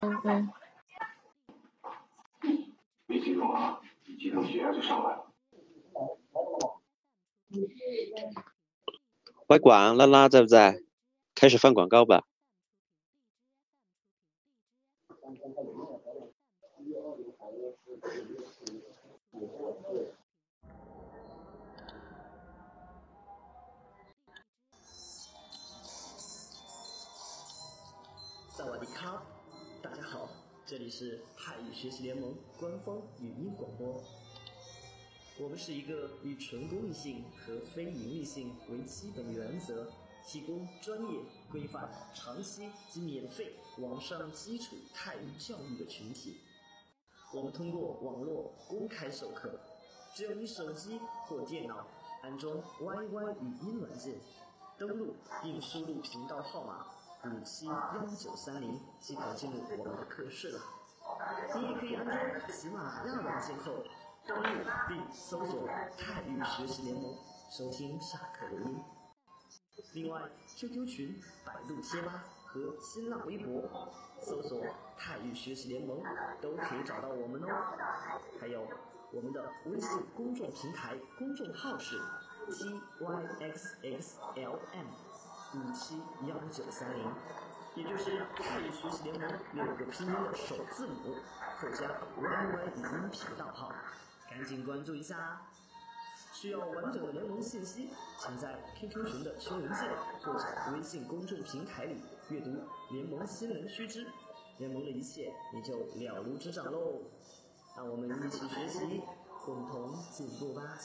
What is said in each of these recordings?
嗯嗯。别激动啊，一激动血压就上来了。外管拉拉在不在？开始放广告吧。这里是泰语学习联盟官方语音广播。我们是一个以纯公益性和非盈利性为基本原则，提供专业、规范、长期及免费网上基础泰语教育的群体。我们通过网络公开授课，只要你手机或电脑安装 YY 语音软件，登录并输入频道号码五七幺九三零，即可进入我们的课室了。你也可以安装喜马拉雅软件后。登录并搜索“泰语学习联盟”，收听下课录音。另外，QQ 群、百度贴吧和新浪微博搜索“泰语学习联盟”都可以找到我们哦。还有我们的微信公众平台公众号是 tyxxlm 五七幺九三零，也就是泰语学习联盟六个拼音的首字母后加 YY 语音频道号。赶紧关注一下啊！需要完整的联盟信息，请在 QQ 群的群文件或者微信公众平台里阅读联盟新闻须知，联盟的一切你就了如指掌喽！让我们一起学习，共同进步吧！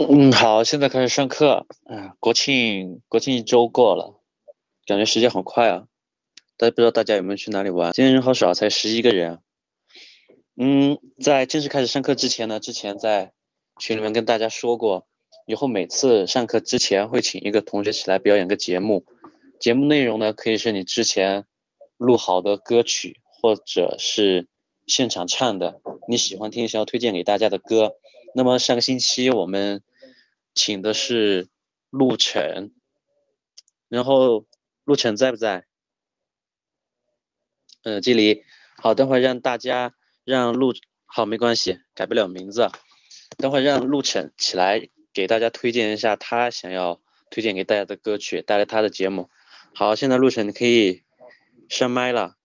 嗯，好，现在开始上课。嗯，国庆国庆一周过了，感觉时间好快啊！大家不知道大家有没有去哪里玩？今天人好少，才十一个人。嗯，在正式开始上课之前呢，之前在群里面跟大家说过，以后每次上课之前会请一个同学起来表演个节目。节目内容呢，可以是你之前录好的歌曲，或者是现场唱的，你喜欢听想要推荐给大家的歌。那么上个星期我们请的是陆晨，然后陆晨在不在？嗯，这里好，等会让大家让陆好没关系，改不了名字，等会让陆晨起来给大家推荐一下他想要推荐给大家的歌曲，带来他的节目。好，现在陆晨可以上麦了。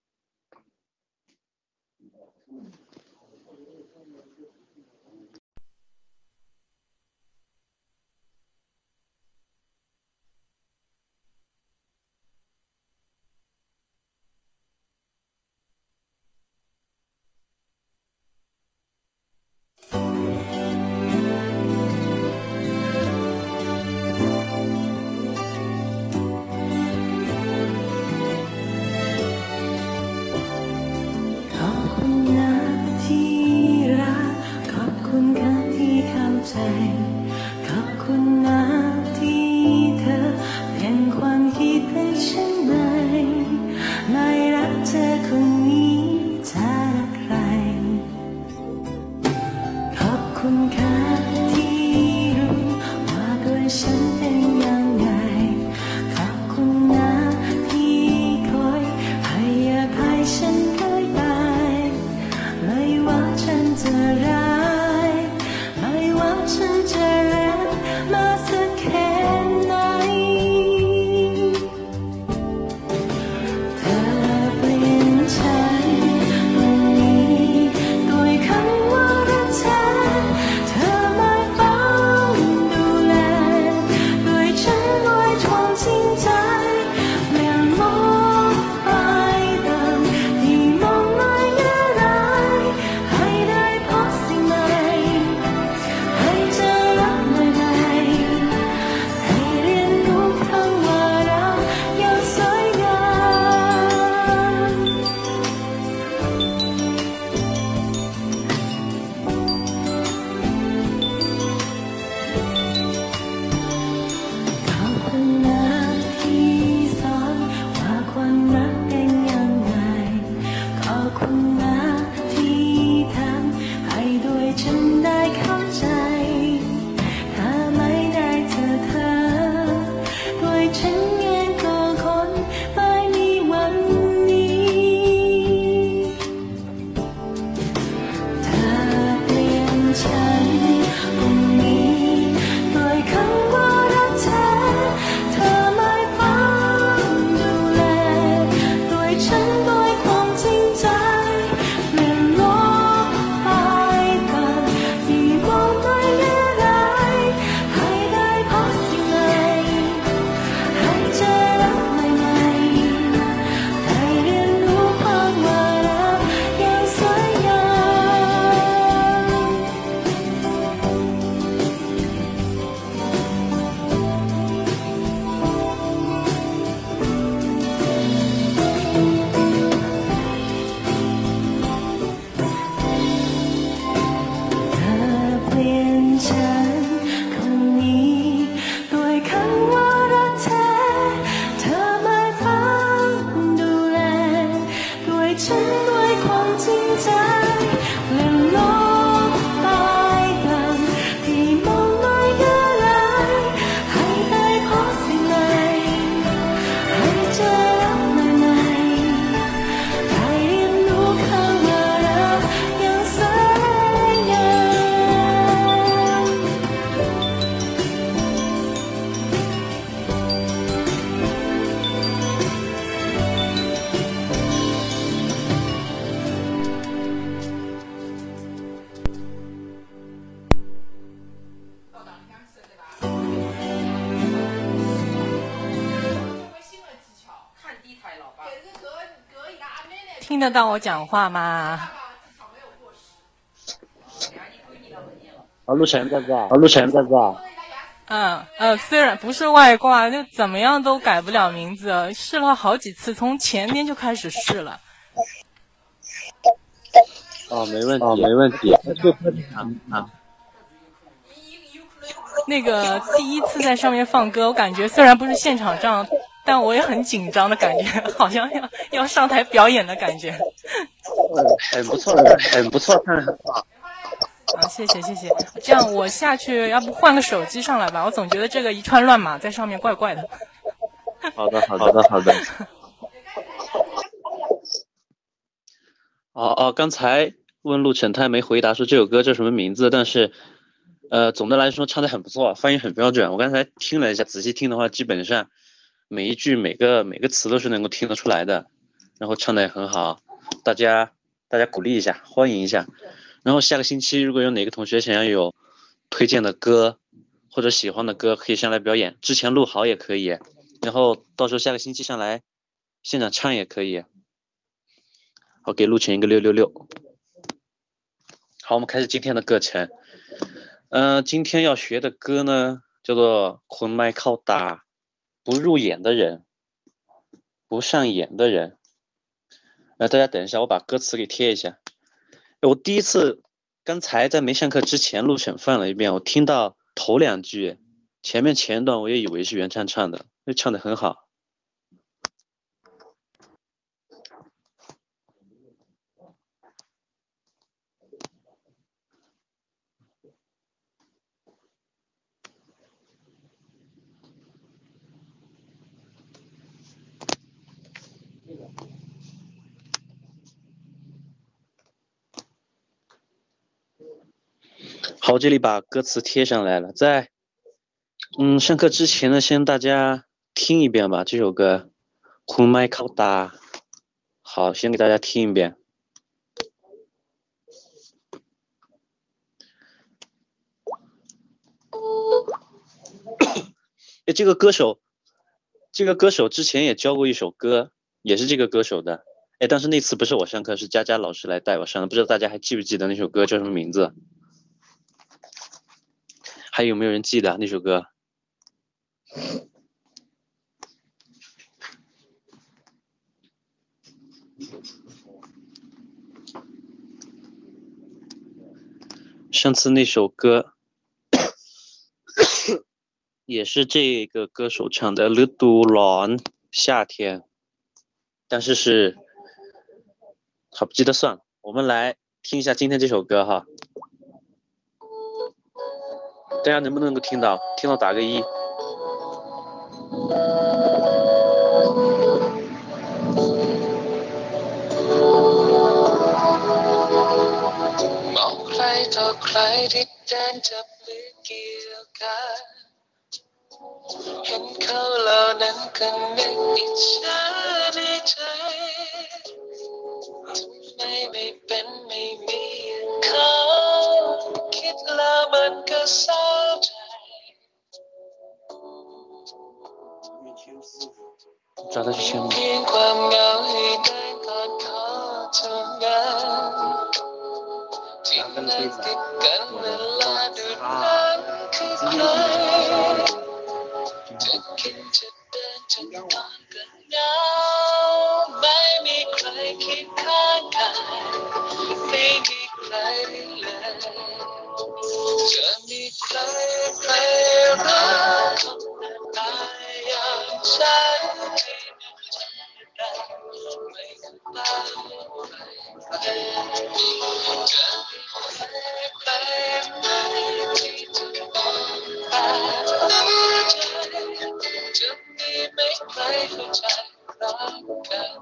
得到我讲话吗？啊，陆晨在不在？啊，陆晨在不在？嗯呃，虽然不是外挂，就怎么样都改不了名字，试了好几次，从前天就开始试了。哦，没问题，哦，没问题。啊，那个第一次在上面放歌，我感觉虽然不是现场唱，但我也很紧张的感觉，好像要要上台表演的感觉。嗯很不错，很不错，唱的很好。啊，谢谢谢谢。这样我下去，要不换个手机上来吧？我总觉得这个一串乱码在上面怪怪的。好的好的好的好的。哦哦，刚才问陆晨，他没回答说这首歌叫什么名字，但是呃，总的来说唱的很不错，发音很标准。我刚才听了一下，仔细听的话，基本上每一句每个每个词都是能够听得出来的，然后唱的也很好，大家大家鼓励一下，欢迎一下。然后下个星期如果有哪个同学想要有推荐的歌或者喜欢的歌，可以上来表演，之前录好也可以，然后到时候下个星期上来现场唱也可以。好，给陆晨一个六六六。好，我们开始今天的课程。嗯，今天要学的歌呢叫做《魂麦靠打》，不入眼的人，不上眼的人。呃，大家等一下，我把歌词给贴一下。我第一次刚才在没上课之前录审放了一遍，我听到头两句，前面前一段我也以为是原唱唱的，那唱的很好。好，这里把歌词贴上来了，在嗯上课之前呢，先大家听一遍吧，这首歌《Who My Call》打，好，先给大家听一遍。哎，这个歌手，这个歌手之前也教过一首歌，也是这个歌手的，哎，但是那次不是我上课，是佳佳老师来带我上的，不知道大家还记不记得那首歌叫什么名字？还有没有人记得那首歌？上次那首歌也是这个歌手唱的《Little Long》夏天，但是是，好不记得算了。我们来听一下今天这首歌哈。大家能不能够听到？听到打个一。 คิดแล้วมันก็เศร้าใจ？เพียงความเหงาให้ได้กอดคอเท่านที่นั่งติดกันเวลาดูน้ำคือใครจะกินจะเดินจะนอนก็เหงาไม่มีใครคิดข้างกายไม่มีใครเลย จะมีใครไปรักตายอย่างฉันที่ได้ไม่ตายไปจะมีใครไปไหมที่จะตายใจจะมีไม่ใครเข้าใจรักกัน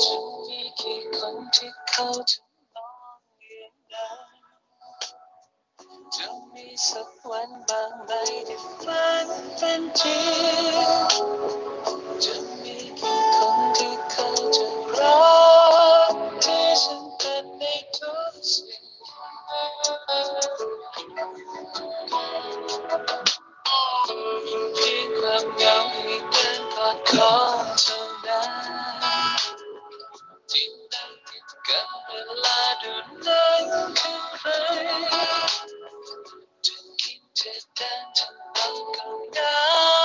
Thank you. คนที่เขาจะมองอย่างนั้นจะมีสักวันบางไหมที่ฝันเป็นจริงจะมีกี่คนที่เขาจะรักที่ฉันเป็นในทุกสิ่งยิ่งที่ความเหงามีการกอดคอเธอ Terkince dan kau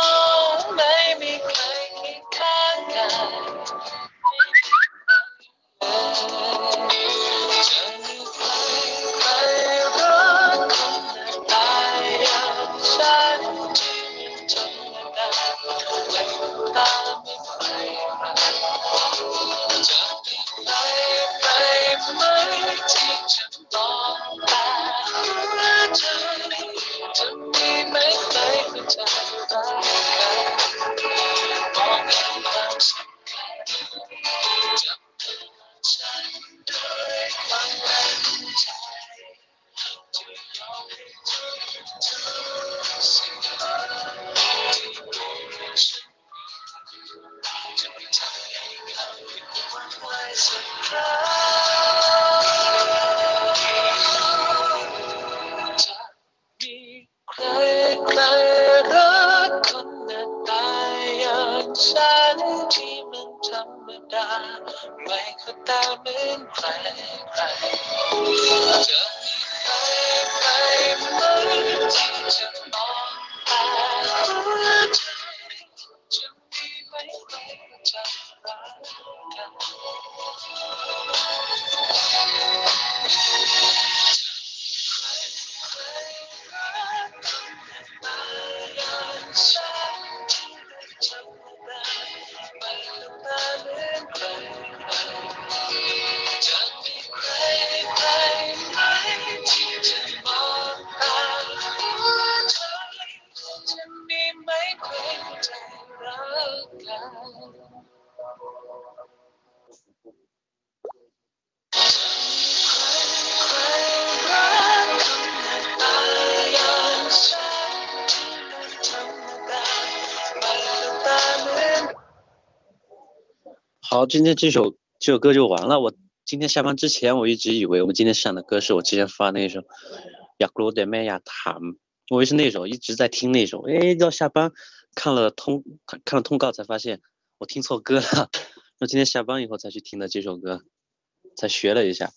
Yeah. 好，今天这首这首歌就完了。我今天下班之前，我一直以为我们今天上的歌是我之前发那首《雅克罗德麦亚塔》，我以为是那首，一直在听那首。哎，到下班看了通看看了通告，才发现我听错歌了。那今天下班以后才去听的这首歌，才学了一下。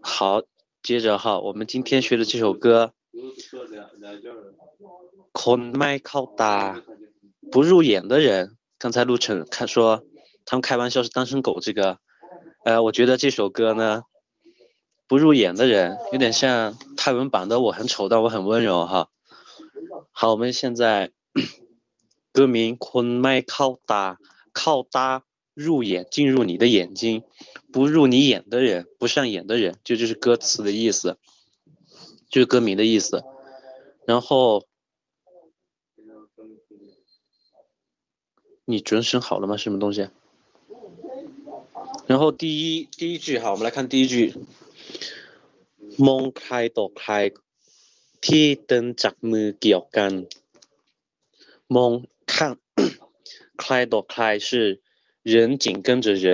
好，接着哈，我们今天学的这首歌《คนไม่เข้าตา》，不入眼的人。 刚才陆晨他说他们开玩笑是单身狗这个，呃，我觉得这首歌呢，不入眼的人有点像泰文版的《我很丑但我很温柔》哈。好，我们现在歌名《昆麦靠搭靠搭入眼进入你的眼睛，不入你眼的人不上眼的人，就就是歌词的意思，就是歌名的意思。然后你准审好了吗？什么东西？然后第一第一句哈，我们来看第一句。มองใครต่อใครที่เดินจับมือเกี่ยวกัน มอง看ใครต่อใคร是人紧跟着人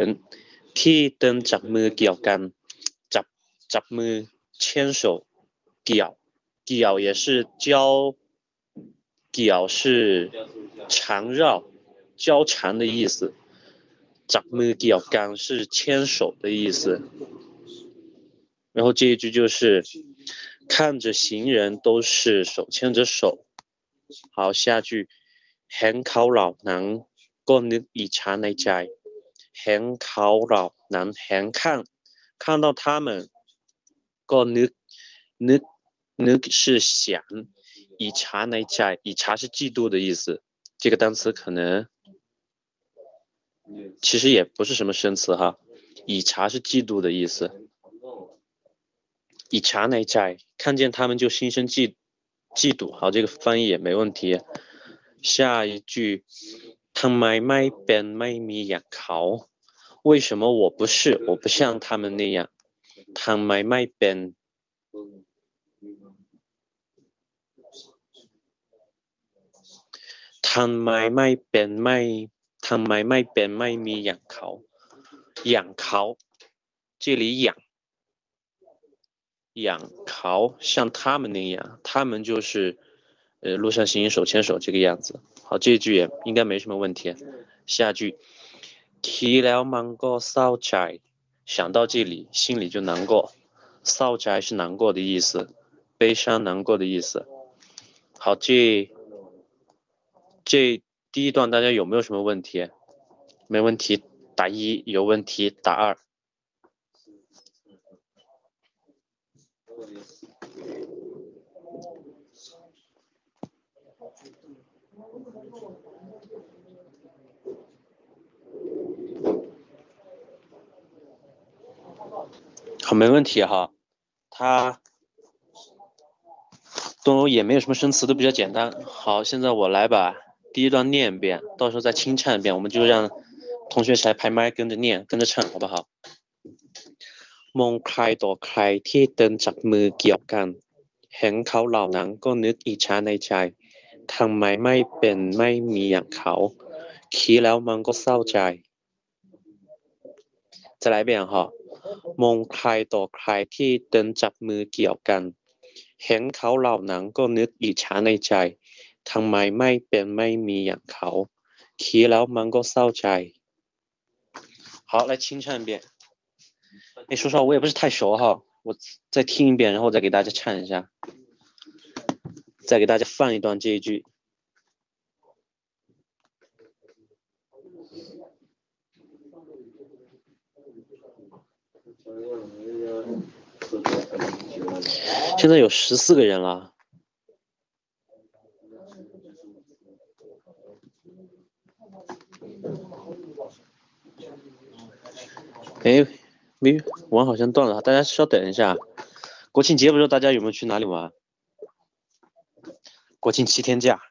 ที่เดินจับมือเกี่ยวกันจับจับมือ牵手เกี่ยวเกี่ยว也是交เกี่ยว是缠绕 交缠的意思，จับมือเกี่ยวกัน是牵手的意思。然后这一句就是看着行人都是手牵着手。好，下句เห็นเขาเหล่านั้นก็นึกอิจฉาในใจเห็นเขาเหล่านั้นเห็น看看到他们ก็นึกนึกนึก是想以茶ในใจ以茶是嫉妒的意思。这个单词可能 其实也不是什么生词哈，以茶是嫉妒的意思。以茶乃在，看见他们就心生嫉嫉妒。好，这个翻译也没问题。下一句，ทำไมไม่เป็นไม่มีอย่างเขา？为什么我不是？我不像他们那样。ทำไมไม่เป็น？ทำไมไม่เป็นไม่ ทำไมไม่เป็นไม่มีอย่างเขาอย่างเขา这里养养เขา像他们那样，他们就是呃路上行人手牵手这个样子。好，这一句也应该没什么问题。下句 提了芒果烧斋，想到这里心里就难过。烧斋是难过的意思，悲伤难过的意思。好，这这 第一段大家有没有什么问题？没问题打一，有问题打二。好，没问题哈。他都也没有什么生词，都比较简单。好，现在我来把第一段念一遍，到时候再清唱一遍。我们就让同学来拍麦，跟着念，跟着唱，好不好？มองใครต่อใครที่เดินจับมือเกี่ยวกัน เห็นเขาเหล่านั้นก็นึกอิจฉาในใจทำไมไม่เป็นไม่มีอย่างเขาคิดแล้วมันก็เศร้าใจ再来一遍哈。มองใครต่อใครที่เดินจับมือเกี่ยวกัน เห็นเขาเหล่านั้นก็นึกอิจฉาในใจ ทำไมไม่เป็นไม่มีอย่างเขาคิดแล้วมันก็เศร้าใจ好，来清唱一遍。哎，说实话，我也不是太熟哈，我再听一遍，然后再给大家唱一下，再给大家放一段这一句。现在有十四个人了。 哎，没，网好像断了，大家稍等一下。国庆节不知道大家有没有去哪里玩？国庆七天假，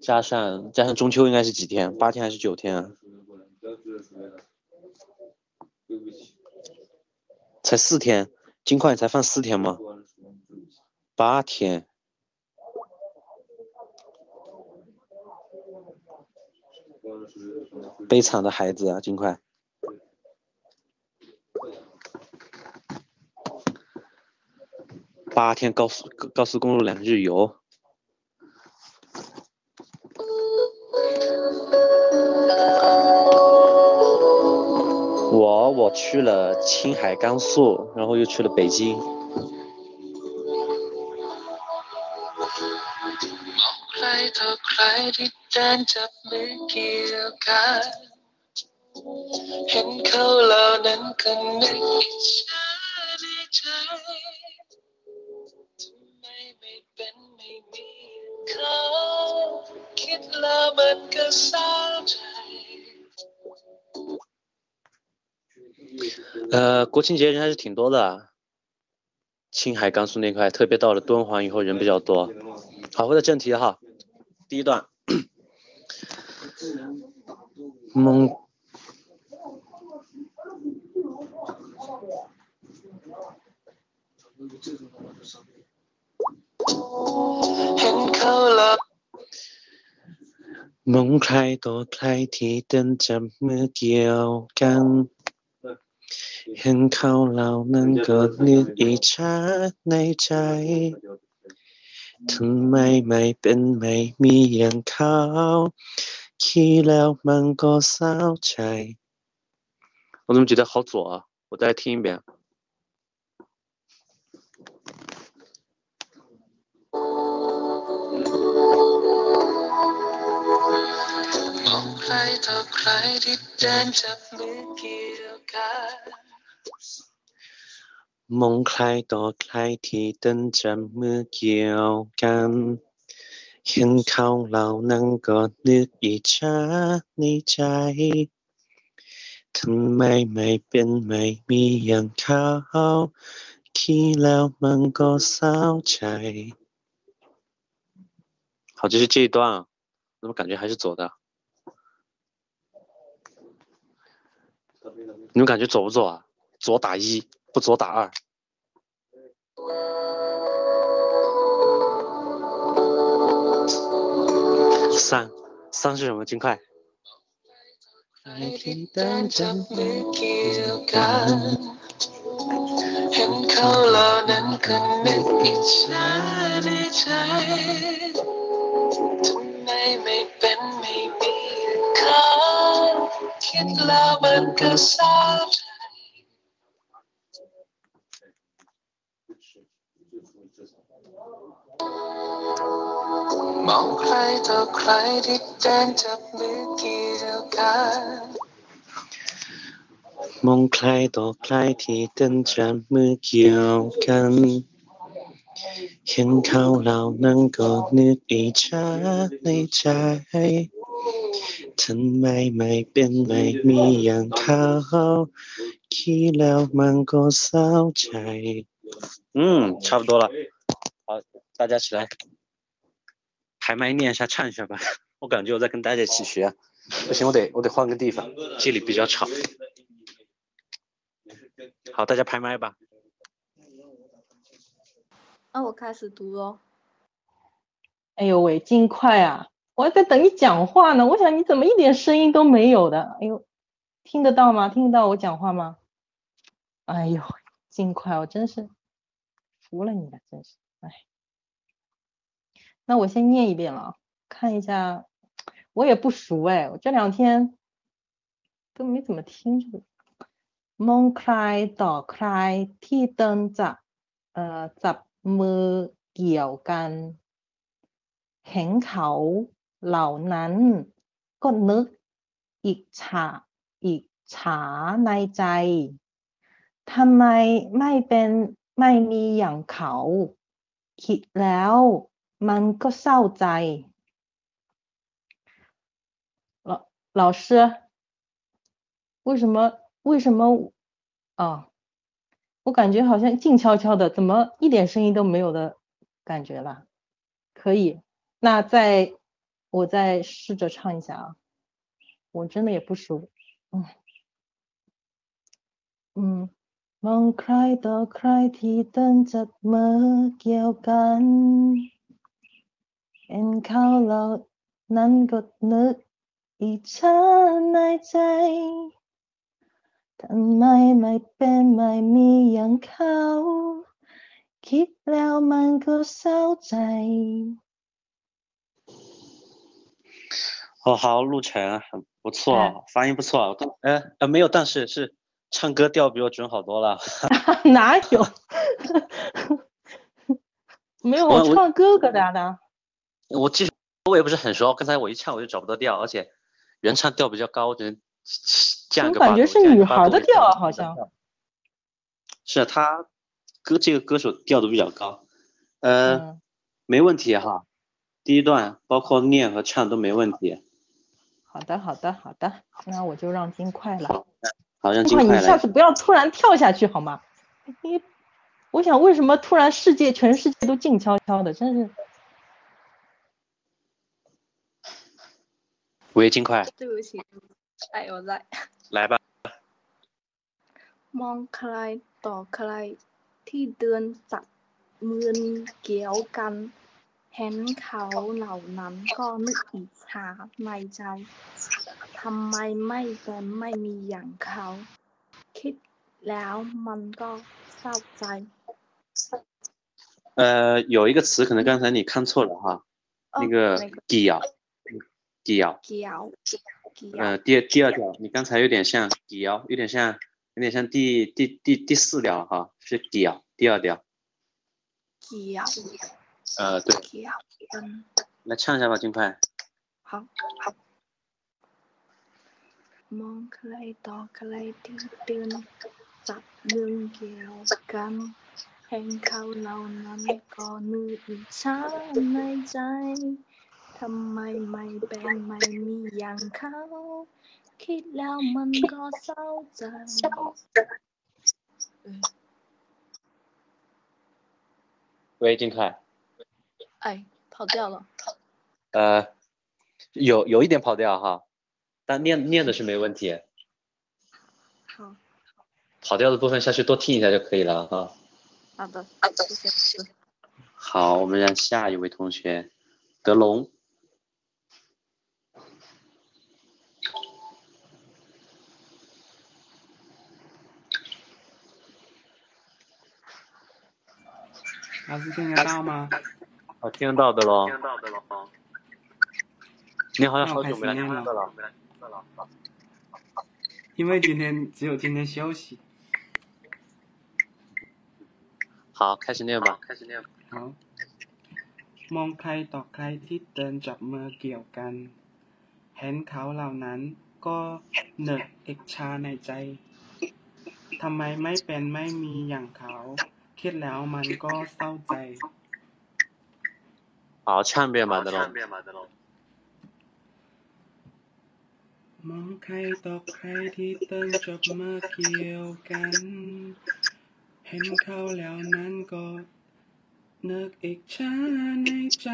加上加上中秋应该是几天？八天还是九天啊？才四天，金块才放四天吗？八天。悲惨的孩子啊，金块。八天高速高速公路两日游。我我去了青海、甘肃，然后又去了北京。呃，国庆节人还是挺多的，青海、甘肃那块，特别到了敦煌以后人比较多。好，回到正题哈，第一段，蒙。มองใครต่อใครที่เดินจับมือเกี่ยวกัน เห็นเขาเหล่านั้นก็นึกอิจฉาในใจทำไมไม่เป็นไม่มีอย่างเขาคิดแล้วมันก็เศร้าใจ我怎么觉得好左啊？我再听一遍。 ใครที่เดินจับมือเกี่ยวกันมองใครต่อใครที่เดินจับมือเกี่ยวกันเห็นเขาเหล่านั้นก็นึกอิจฉาในใจทำไมไม่เป็นไม่มีอย่างเขาคิดแล้วมันก็เศร้าใจ好，这是这一段，怎么感觉还是左的？ 你们感觉左不左啊？左打一，不左打二。三，三是什么？金块。 คิดแล้วมันก็เศร้าใจ มองใ ครต่อใครที่เดินจับมือเกี่ยวกันมองใครต่อใครที่เดินจับมือเกี่ยวกัน เห็นเขาเหล่านั้นก็นึกอิจฉาในใจ ทำไมไม่เป็นไม่มีอย่างเขาคิดแล้วมันก็เศร้าใจ 嗯，差不多了。好，大家起来，排麦念一下，唱一下吧。我感觉我在跟大家一起学，不行，我得我得换个地方，这里比较吵。好，大家排麦吧。那我开始读喽。哎呦喂，金块啊！ 我还在等你讲话呢，我想你怎么一点声音都没有的？哎呦，听得到吗？听得到我讲话吗？哎呦，金块，我真是服了你了，真是，哎。那我先念一遍了啊，看一下，我也不熟哎，我这两天都没怎么听这个。มองใครต่อใครที่เดินจับเอ่อจับมือเกี่ยวกัน เห็นเขา เหล่านั้น ก็นึกอิจฉาอิจฉาในใจทำไมไม่เป็นไม่มีอย่างเขา คิดแล้วมันก็เศร้าใจ老老师，为什么为什么啊？我感觉好像静悄悄的，怎么一点声音都没有的感觉了？可以，那再 我再试着唱一下啊，我真的也不熟，嗯嗯。มองใครต่อใครที่เดินจับมือเกี่ยวกันเห็นเขาเหล่านั้นก็นึกอิจฉาในใจทำไมไม่เป็นไม่มีอย่างเขา คิดแล้วมันก็เศร้าใจ 哦，好，陆晨，很不错，发音不错。刚，呃呃，没有，但是是唱歌调比我准好多了。哪有？没有，我我唱歌疙瘩的。我其实我也不是很熟，刚才我一唱我就找不到调，而且原唱调比较高，只能降我个八度。感觉是女孩的调啊，好像。是啊他歌这个歌手调的比较高，呃，嗯，没问题哈。第一段包括念和唱都没问题。好的，好的，好的，那我就让金块了。好，好让金块，金块来你下次。不要突然跳下去好吗？你，我想为什么突然世界全世界都静悄悄的，真是。喂，金块，对不起，哎，我在。来吧。 มองใครต่อใครที่เดินจับมือเกี่ยวกัน เห็นเขาเหล่านั้นก็นึกอิจฉาในใจทำไมไม่เป็นไม่มีอย่างเขา คิดแล้วมันก็เศร้าใจ 呃，有一个词可能刚才你看错了哈，哦那个那个 “giao”，giao， เกี่ยวเกี่ยว 呃，第第二调，你刚才有点像 giao，有点像，有点像第第第第四调哈，是 giao，第二调。 เกี่ยว 呃，对， เกี่ยวกัน 来唱一下吧，金块。好好มองใครต่อใครที่เดินจับมือเกี่ยวกัน เห็นเขาเหล่านั้นก็นึกอิจฉาในใจทำไมไม่เป็นไม่มีอย่างเขา คิดแล้วมันก็เศร้าใจเออ 喂，金块。 哎，跑掉了。呃，有有一点跑调哈，但念念的是没问题，好跑调的部分下去多听一下就可以了哈。好的，谢谢。好，我们让下一位同学德龙。老师听得到吗？哦，听得到的喽。到的喽。你好像好那我开久没来始念了上课了。 因为今天只有今天休息。好，开始念吧。开始念。好。มองใครต่อใครที่เดินจับมือเกี่ยวกัน เห็นเขาเหล่านั้นก็เนึกเอกชาในใจ ทำไมไม่เป็นไม่มีอย่างเขา คิดแล้วมันก็เศร้าใจ 好，唱遍马德龙。มองใครต่อใครที่เดินจับมือเกี่ยวกัน เห็นเขาแล้วนั้นก็นึกอีกชาในใจ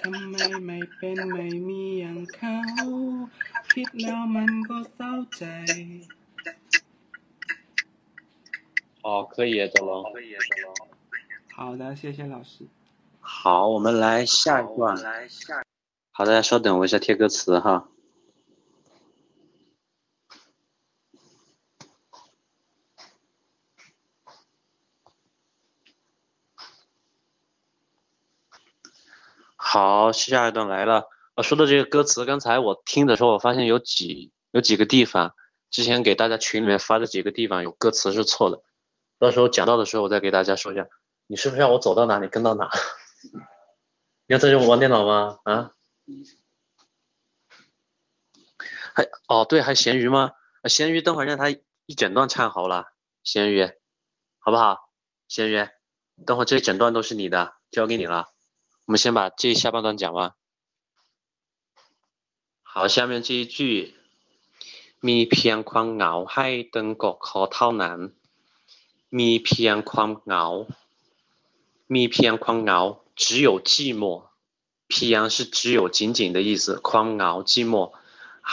ทำไมไม่เป็นไม่มีอย่างเขา คิดแล้วมันก็เศร้าใจ 好，可以，德龙。好的，谢谢老师。 好，我们来下一段。好，大家稍等，我一下贴歌词哈。好，下一段来了。我说的这个歌词，刚才我听的时候，我发现有几有几个地方，之前给大家群里面发的几个地方有歌词是错的，到时候讲到的时候我再给大家说一下。你是不是让我走到哪里跟到哪？你要在这玩电脑吗？啊？还哦对，还咸鱼吗？咸鱼，等会儿让他一整段唱好了，咸鱼，好不好？咸鱼，等会儿这一整段都是你的，交给你了。我们先把这下半段讲完。好，下面这一句，มีเพียงความเหงาให้ตึงกอดคอเท่านั้น มีเพียงความเหงา มีเพียงความเหงา 只有寂寞，เพียง是只有仅仅的意思，ความเหงา寂寞，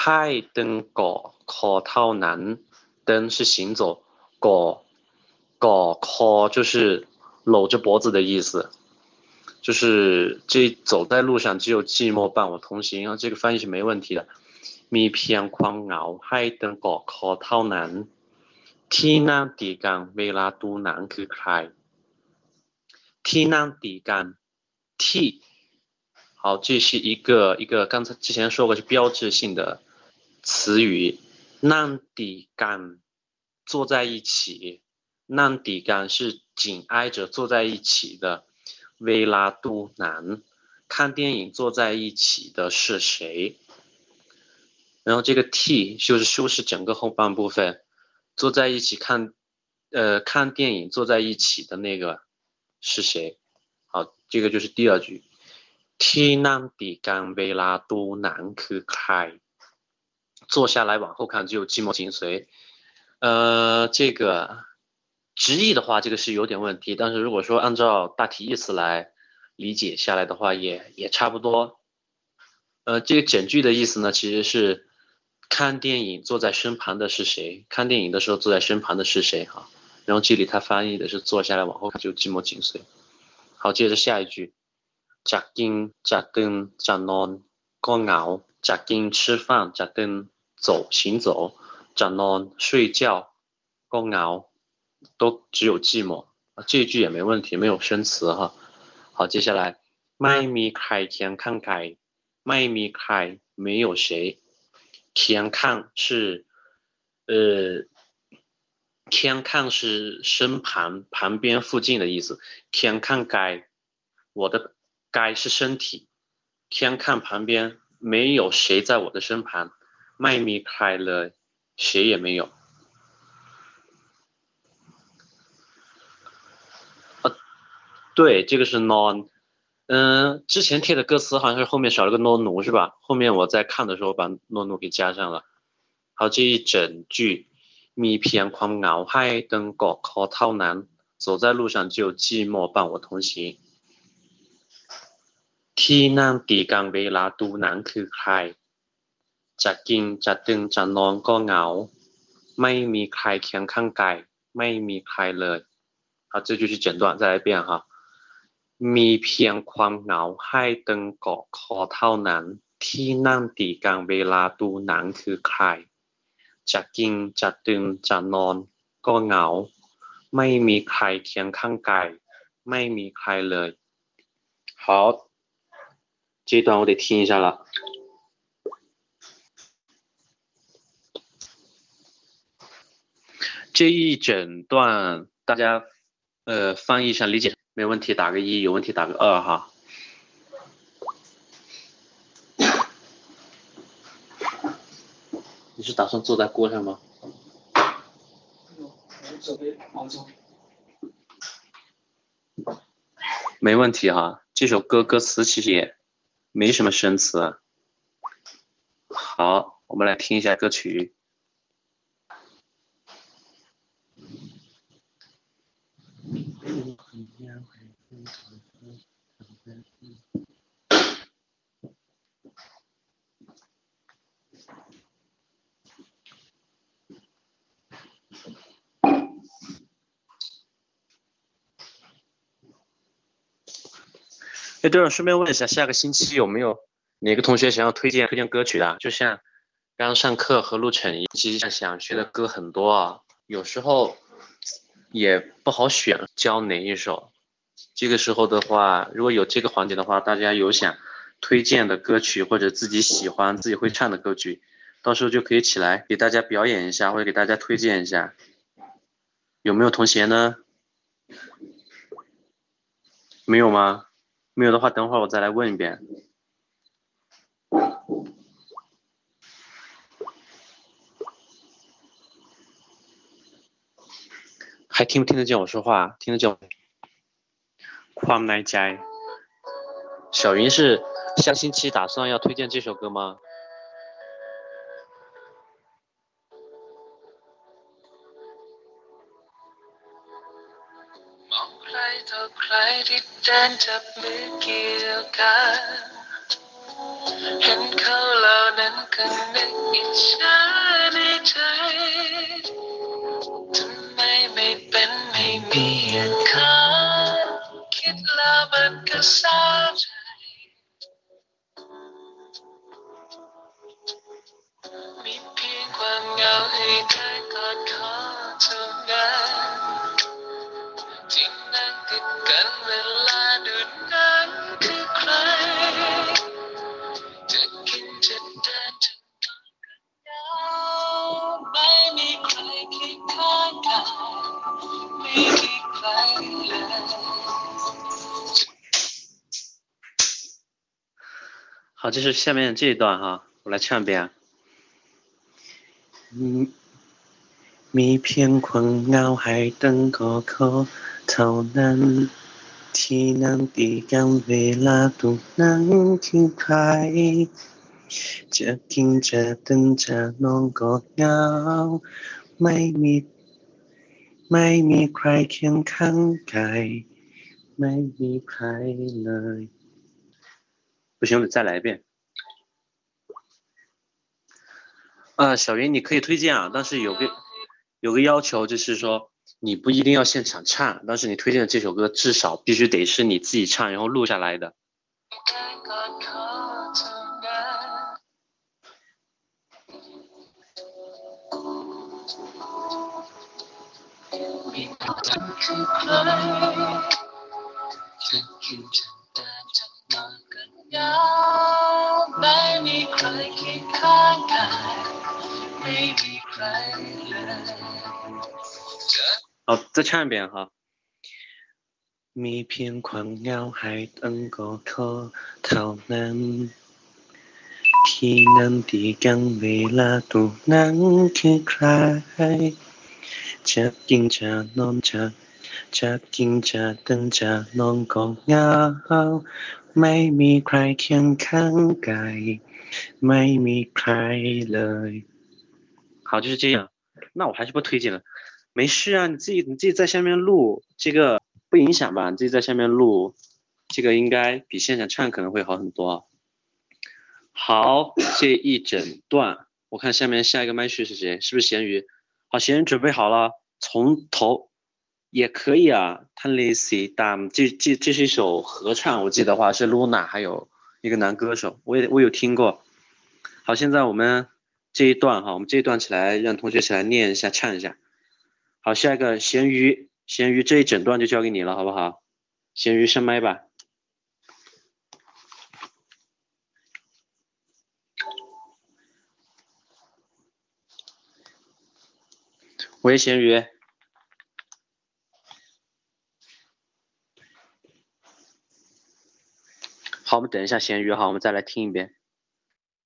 ให้ตึงกอดคอเท่านั้นตึง是行走，กอดกอดคอ就是搂着脖子的意思。就是这走在路上只有寂寞伴我同行啊，这个翻译是没问题的。มีเพียงความเหงาให้ตึงกอดคอเท่านั้นที่นั่งตีกันเวลาดูหนังคือใครที่นั่งตีกัน T。好，这是一个一个刚才之前说过是标志性的词语，难抵感坐在一起，难抵感是紧挨着坐在一起的，维拉杜南看电影坐在一起的是谁？然后这个 T 就是修饰整个后半部分，坐在一起看，呃，看电影坐在一起的那个是谁？这个就是第二句。T 南比干维拉杜南可开，坐下来往后看就寂寞紧随。呃，这个。直译的话，这个是有点问题，但是如果说按照大体意思来理解下来的话，也也差不多。呃，这个整句的意思呢，其实是看电影坐在身旁的是谁？看电影的时候坐在身旁的是谁？哈，然后这里他翻译的是坐下来往后看就寂寞紧随。好接着下一句。Jacking 熬；吃丁吃饭吃丁走行走 jack 睡觉 go 都只有寂寞啊这一句也没问题没有生词哈。好接下来。迈米凯填慷慨迈米凯没有谁。填炕是呃天看是身旁、旁边、附近的意思。天看该，我的该是身体。天看旁边，没有谁在我的身旁，麦米开了，谁也没有。啊，对，这个是 non。嗯、呃，之前贴的歌词好像是后面少了个 no 奴是吧？后面我在看的时候把 no 奴给加上了。好，这一整句 มีเพียงความเหงาให้ตึงกอดคอเท่านั้น，走在路上只有寂寞伴我同行。ที่นั่งตีกันเวลาดูหนังคือใครจะกินจะดึงจะนอนก็เหงาไม่มีใครเคียงข้างกายไม่มีใครเลย。好，这就是整段，再来一遍哈。มีเพียงความเหงาให้ตึงเกาะคอเท่านั้น ที่นั่งตีกันเวลาดูหนังคือใคร จะกินจะดื่มจะนอนก็เหงา ไม่มีใครเคียงข้างกายไม่มีใครเลย好这段我得听一下了 这一整段大家呃翻译一下理解没问题，打个一，有问题打个二哈。 你是打算坐在锅上吗？准备忙中。没问题哈，这首歌歌词其实也没什么生词啊。好，我们来听一下歌曲。哎，对了，顺便问一下，下个星期有没有哪个同学想要推荐推荐歌曲的？就像刚上课和陆晨一其实想学的歌很多啊，有时候也不好选，教哪一首。这个时候的话，如果有这个环节的话，大家有想推荐的歌曲或者自己喜欢、自己会唱的歌曲，到时候就可以起来给大家表演一下，或者给大家推荐一下。有没有同学呢？没有吗？没有的话，等会儿我再来问一遍。还听不听得见我说话？听得见？ความในใจ。小云是下星期打算要推荐这首歌吗？ ที่เดินจับมือเกี่ยวกันเห็นเขาเหล่านั้นก็นึกอิจฉาในใจทำไมไม่เป็นไม่มีอย่างเขาคิดแล้วมันก็เศร้าใจมีเพียงความเหงาให้ได้กอ 这是下面这一段哈，我来唱一遍啊。嗯，มีเพียงความเหงาให้ตั้งก็ขอเท่านั้น ที่นั่งตีกันเวลาตรงนั้นคือใคร จะกินจะตื่นจะนอนก็เหงาไม่มีไม่มีใครเคียงข้างกายไม่มีใครเลย不行，我得再来一遍。 呃，小云，你可以推荐啊，但是有个有个要求，就是说你不一定要现场唱，但是你推荐的这首歌至少必须得是你自己唱，然后录下来的。 ได้กอดคอเท่านั้นมีคนคือใครจะกินจะเดินจะนอนกันเหงาไม่มีใครเคียงข้างกาย ไม่มีใครเลยจะ 好，再唱一遍哈。มีเพียงความเหงาให้ตั้งก็ขอเท่านั้น ที่นั่นที่กันเวลาตรงนั้นคือใคร จะกินจะนอนจะจะกินจะตื่นจะนอนก็เหงาไม่มีใครเคียงข้างกายไม่มีใครเลย 好，就是这样。那我还是不推荐了。没事啊，你自己你自己在下面录，这个不影响吧？你自己在下面录，这个应该比现场唱可能会好很多。好，这一整段，我看下面下一个麦序是谁？是不是咸鱼？好，咸鱼准备好了，从头也可以啊。t a n l i s y 当这这这是一首合唱，我记得话是 Luna 还有一个男歌手，我也我有听过。好，现在我们这一段哈，我们这一段起来让同学起来念一下，唱一下。好，下一个咸鱼，咸鱼这一整段就交给你了，好不好？咸鱼上麦吧。喂，咸鱼。好，我们等一下咸鱼哈，我们再来听一遍。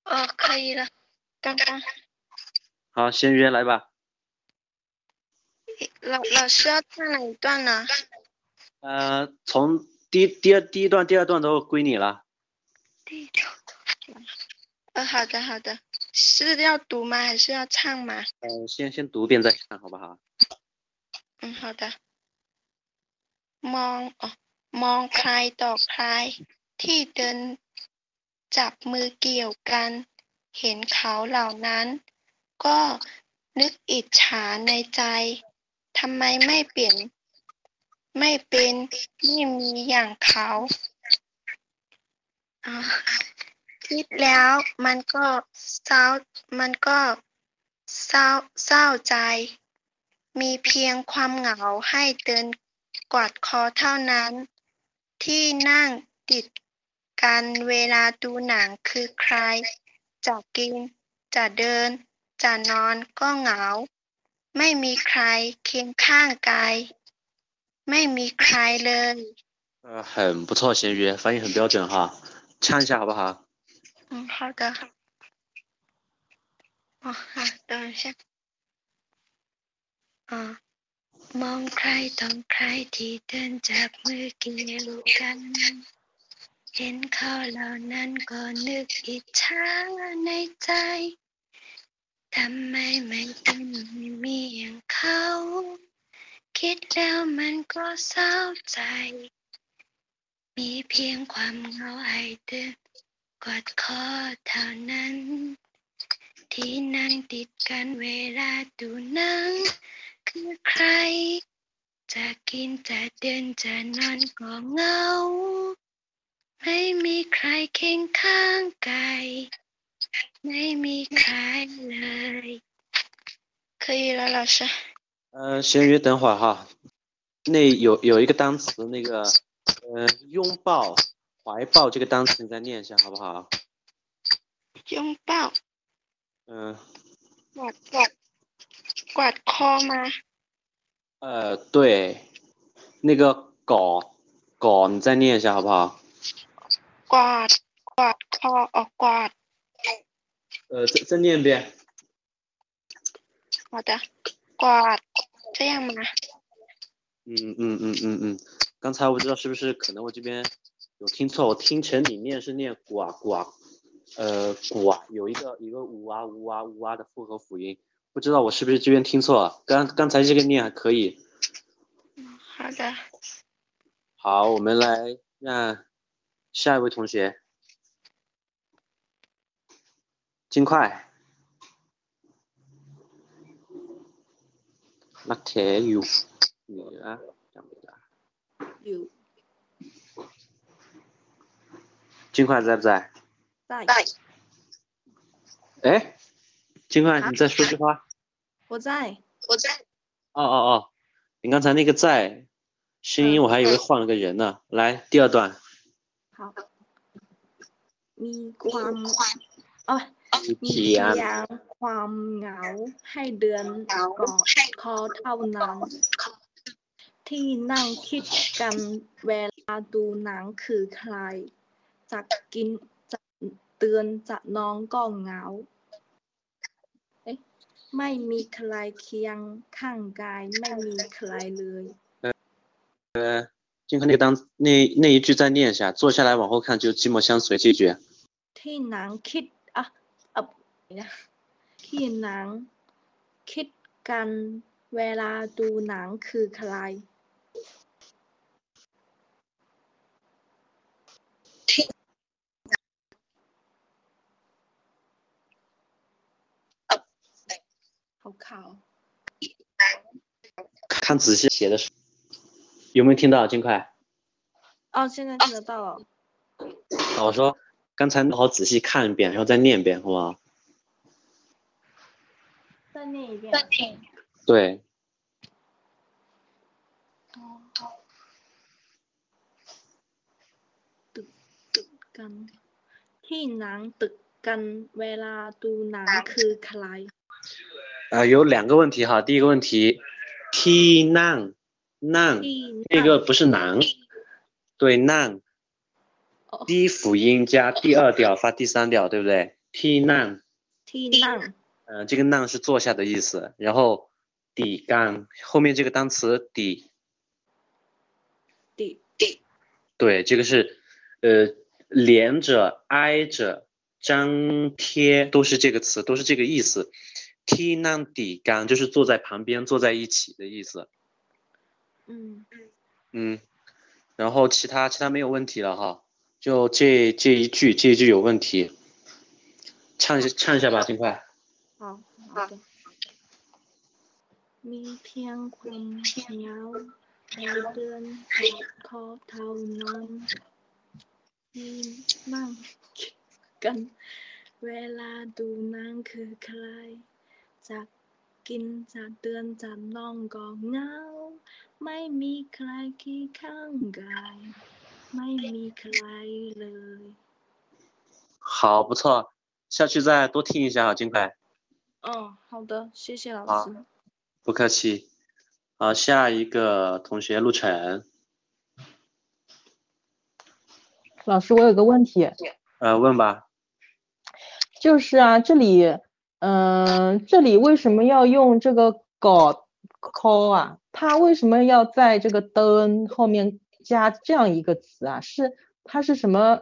哦，可以了，刚刚好，咸鱼来吧。老老师要唱哪一段呢？呃，从第第二第一段、第二段都归你了。第九段。呃，好的好的，是要读吗？还是要唱吗？呃，先先读一遍再看，好不好？嗯，好的。มองอ๋อมองใครต่อใครที่เดินจับมือเกี่ยวกัน เห็นเขาเหล่านั้น ก็นึกอิจฉาในใจทำไมไม่เปลี่ยน ไม่เป็นไม่มีอย่างเขาคิดแล้วมันก็เศร้ามันก็เศร้าเศร้าใจ มีเพียงความเหงาให้เดินกอดคอเท่านั้น ที่นั่งติดกันเวลาดูหนังคือใคร จะกิน จะเดิน จะนอนก็เหงา ไม่มีใครเคียงข้างกาย ไม่มีใครเลย 呃，很不错，咸鱼，发音很标准哈，唱一下好不好？嗯，好的。哦，好，等一下。อ่ามองใครต้องใครที่เดินจับมือเกี่ยวกัน เห็นเขาเหล่านั้นก็นึกอิจฉาในใจ ทำไมไม่เป็นไม่มีอย่างเขา คิดแล้วมันก็เศร้าใจ มีเพียงความเหงาให้เดินกอดคอเท่านั้น ที่นั่งติดกันเวลาดูหนัง คือใคร จะกินจะเดินจะนอนก็เหงา make me cry can make me cry 可以了老师。嗯咸鱼等会儿哈。那有有一个单词那个嗯拥抱怀抱这个单词你再念一下好不好？拥抱。嗯挂靠吗？呃对。那个搞搞你再念一下好不好？挂挂靠哦挂，呃再再念一遍。好的，挂这样吗？嗯嗯嗯嗯嗯，刚才我不知道是不是可能我这边有听错，我听成你念是念挂挂，呃挂有一个一个呜啊呜啊呜啊的复合辅音，不知道我是不是这边听错了，刚刚才这个念还可以。嗯好的。好，我们来让。下一位同学，尽快。นักเทอยู่เหนือจำไม่ได้ อยู่ 金块在不在？在哎，金块，啊你再说句话。我在我在。哦哦哦，你刚才那个在，声音我还以为换了个人呢。来，第二段， เขามีความเออมีเพียงความเหงาให้เดือนก่อดคอเท่านั้น ที่นั่งคิดกันเวลาดูหนังคือใครจะกินจะเตือนจะน้องก็เหงาไม่มีใครเคียงข้างกายไม่มีใครเลย 金块那个当那那一句再念一下，坐下来往后看就寂寞相随这句。 ที่หนังคิดอ่ะอ่ะนะที่หนังคิดกันเวลาดูหนังคือใคร 好考。看仔细写的是， 有没有听到金块？哦，现在听得到了。啊我说刚才好仔细看一遍，然后再念一遍，好不好？再念一遍。对，กัน ที่หนังตึกกันเวลาดูหนังคือใคร 啊、有两个问题哈。第一个问题，t 难 难，那个不是难，对难，第一辅音加第二调发第三调，对不对？ti 难，ti 难，嗯，这个难是坐下的意思，然后底干后面这个单词底，d d，对，这个是呃连着挨着张贴都是这个词，都是这个意思，ti 难底干就是坐在旁边坐在一起的意思。อืม 嗯，然后其他其他没有问题了哈，就这这一句这一句有问题，唱一下唱一下吧，尽快。 เอาเอาเถอะมีเพียงความเหงาในเดือนขอเท่านั้นที่นั่งกัน เวลาดูหนังคือใครจะกิ นจะเดือนจะนองก็เหงา ไม่มีใครขี้ข้างกายไม่มีใครเลย 好，不错，下去再多听一下啊，尽快。哦，好的，谢谢老好师。不客气。好，下一个同学陆晨，老师，我有个问题，呃，问吧。就是啊，这里， 嗯、这里为什么要用这个搞 call 啊？它为什么要在这个灯后面加这样一个词啊？是它是什么？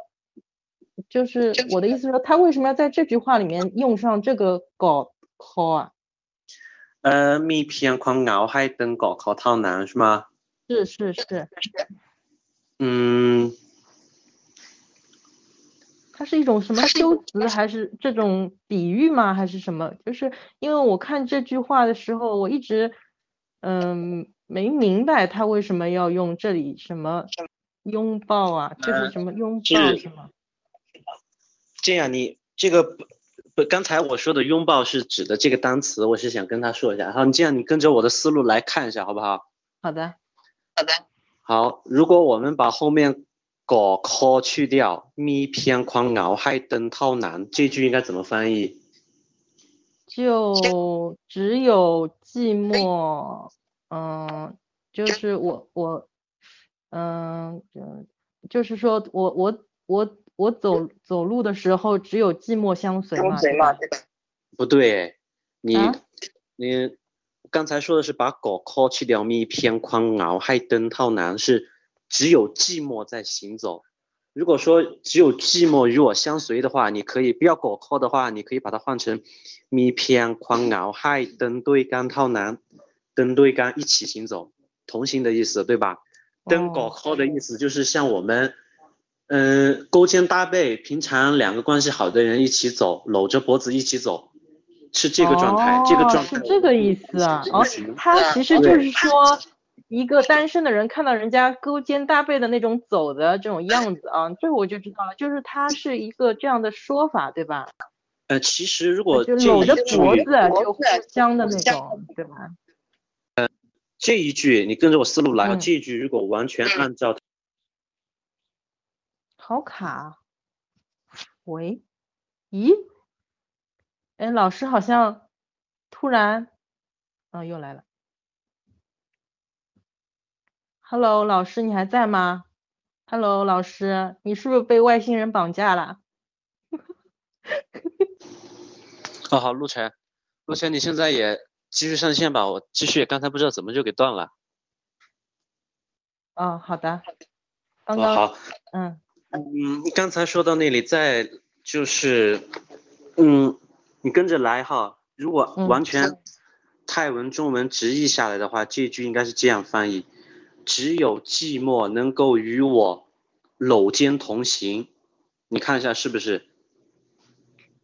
就是我的意思是说，它为什么要在这句话里面用上这个搞 call 啊？呃，มีเพียงความเหงาให้เดินเกาะเขาเท่านั้น是吗？是是是，嗯， 它是一种什么修辞，还是这种比喻吗？还是什么？就是因为我看这句话的时候，我一直嗯没明白他为什么要用这里什么拥抱啊，就是什么拥抱是是吗？这样你这个不不，刚才我说的拥抱是指的这个单词，我是想跟他说一下。好，你这样你跟着我的思路来看一下，好不好？好的好的，好，如果我们把后面果 call 去掉，咪偏框熬害灯套难，这句应该怎么翻译？就只有寂寞，嗯，就是我我嗯，就就是说我我我我走走路的时候只有寂寞相随嘛，对吧？不对，你、啊你刚才说的是把果 call 去掉，咪偏框熬害灯套难是只有寂寞在行走。如果说只有寂寞与我相随的话，你可以不要果 call 的话，你可以把它换成咪偏框熬害灯对干套男，灯对干一起行走，同行的意思，对吧？灯果 call 的意思就是像我们。嗯，勾肩搭背，平常两个关系好的人一起走，搂着脖子一起走，是这个状态，这个哦状态是这个意思啊。哦，他其实就是说，一个单身的人看到人家勾肩搭背的那种走的这种样子啊，这我就知道了，就是他是一个这样的说法，对吧？呃，其实如果就这搂着脖子就互相的那种，对吧？这一句你跟着我思路来啊，嗯这一句如果完全按照 好卡啊。喂，咦？哎，老师好像突然，啊，又来了。Hello，老师你还在吗？Hello，老师，你是不是被外星人绑架了？哦，好，陆晨，陆晨，你现在也继续上线吧，我继续，刚才不知道怎么就给断了。哦，好的。刚哦，刚，好，嗯，嗯，刚才说到那里，再就是，嗯，你跟着来哈。如果嗯完全泰文、中文直译下来的话，这句应该是这样翻译：只有寂寞能够与我搂肩同行。你看一下是不是？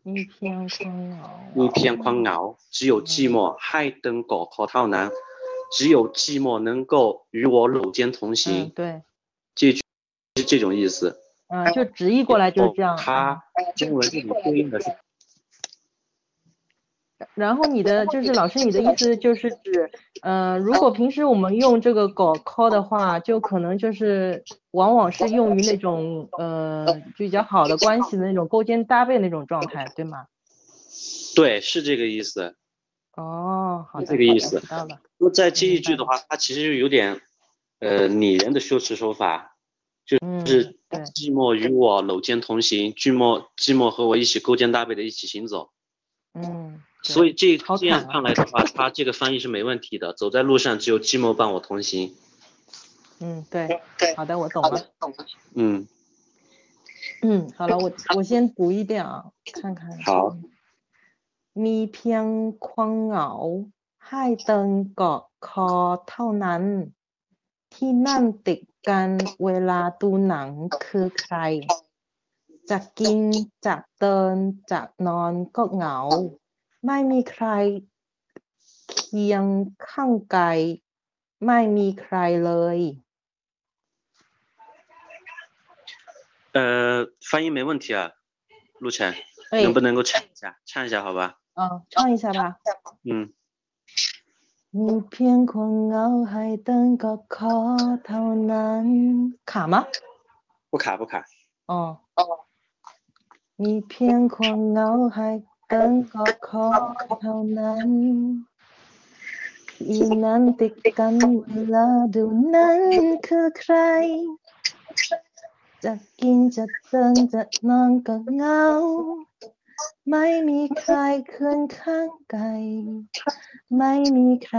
一片空熬。一片宽熬，只有寂寞害灯狗口套难，只有寂寞能够与我搂肩同嗯，行。对，这句是这种意思。嗯，就直译过来就是这样。他中文这里对应的是然后你的就是老师，你的意思就是指，呃，如果平时我们用这个狗 call 的话，就可能就是往往是用于那种呃比较好的关系的那种勾肩搭背那种状态，对吗？对，是这个意思。哦，好的，这个意思知道了。那么在这一句的话，它其实就有点呃拟人的修辞手法，就，是对，寂寞与我搂肩同行，寂寞寂寞和我一起勾肩搭背的一起行走。嗯，对所以这好这样惨啊看来的话，他这个翻译是没问题的。走在路上，只有寂寞伴我同行。嗯，对，好的，我懂了。嗯，嗯，好了，我我先读一遍啊，看看。好。มีเพียงความเหงาให้เติงเกาะคอเท่านั้น ที่นั่งติดกันเวลาดูหนังคือใคร จะกินจะเดินจะนอนก็เหงา ไม่มีใครเคียงข้างกายไม่มีใครเลย 呃，翻译没问题啊，陆晨，哎能不能够唱一下？唱一下好吧？嗯，唱一下吧。嗯， มีเพียงความเหงาให้เดินก็ขอเท่านั้น卡吗？不卡不卡。哦มีเพียงความเหงาให้ เดินก็ขอเท่านั้นที่นั้นติดกันเวลาดูนั้นคือใคร จะกินจะเดินจะนอนก็เหงา ไม่มีใครเคืนข้างกายไม่มีใคร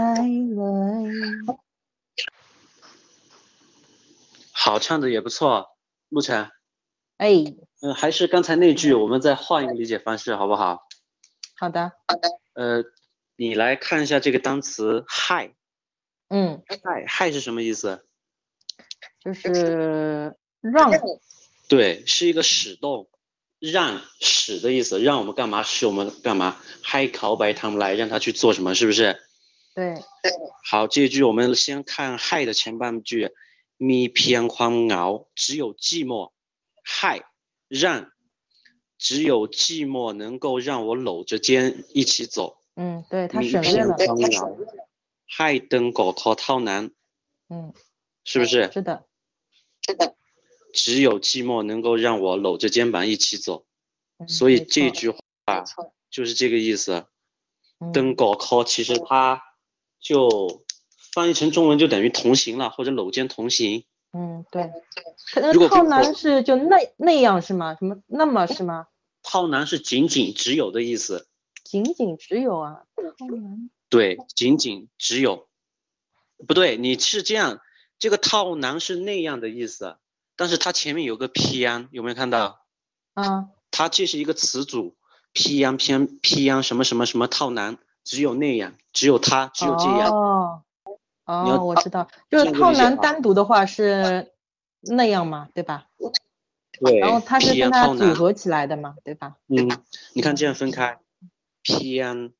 เลย 好，唱的也不错，陆晨。哎，嗯、还是刚才那句，我们再换一个理解方式，好不好？ 好的，呃，你来看一下这个单词“ hi 嗯，”，hi hi 是什么意思？就是让，对，是一个使动，让使的意思，让我们干嘛使我们干嘛，嗨考白他们来让他去做什么，是不是？对，好，这一句我们先看 hi 的前半句，咪偏宽熬，只有寂寞，hi 让，只有寂寞能够让我搂着肩一起走，嗯，对他咪偏省略了，宽熬，害登狗头套难，嗯，是不是？是的，只有寂寞能够让我搂着肩膀一起走，嗯所以这句话就是这个意思。嗯。登狗靠其实它就翻译成中文就等于同行了，或者搂肩同行。嗯，对，可那如果跟我个套男是就那那样是吗？什么那么是吗？套男是仅仅只有的意思，仅仅只有啊，对，仅仅只有，不对，你是这样，这个套男是那样的意思，但是它前面有个偏，有没有看到？啊，它这是一个词组，偏偏偏什么什么什么套男，只有那样，只有他，只有这样。哦，哦，我知道，就是套男理解吧单独的话是那样嘛，对吧？对，然后它是跟它。组合起来的嘛，对吧？嗯，你看这样分开，偏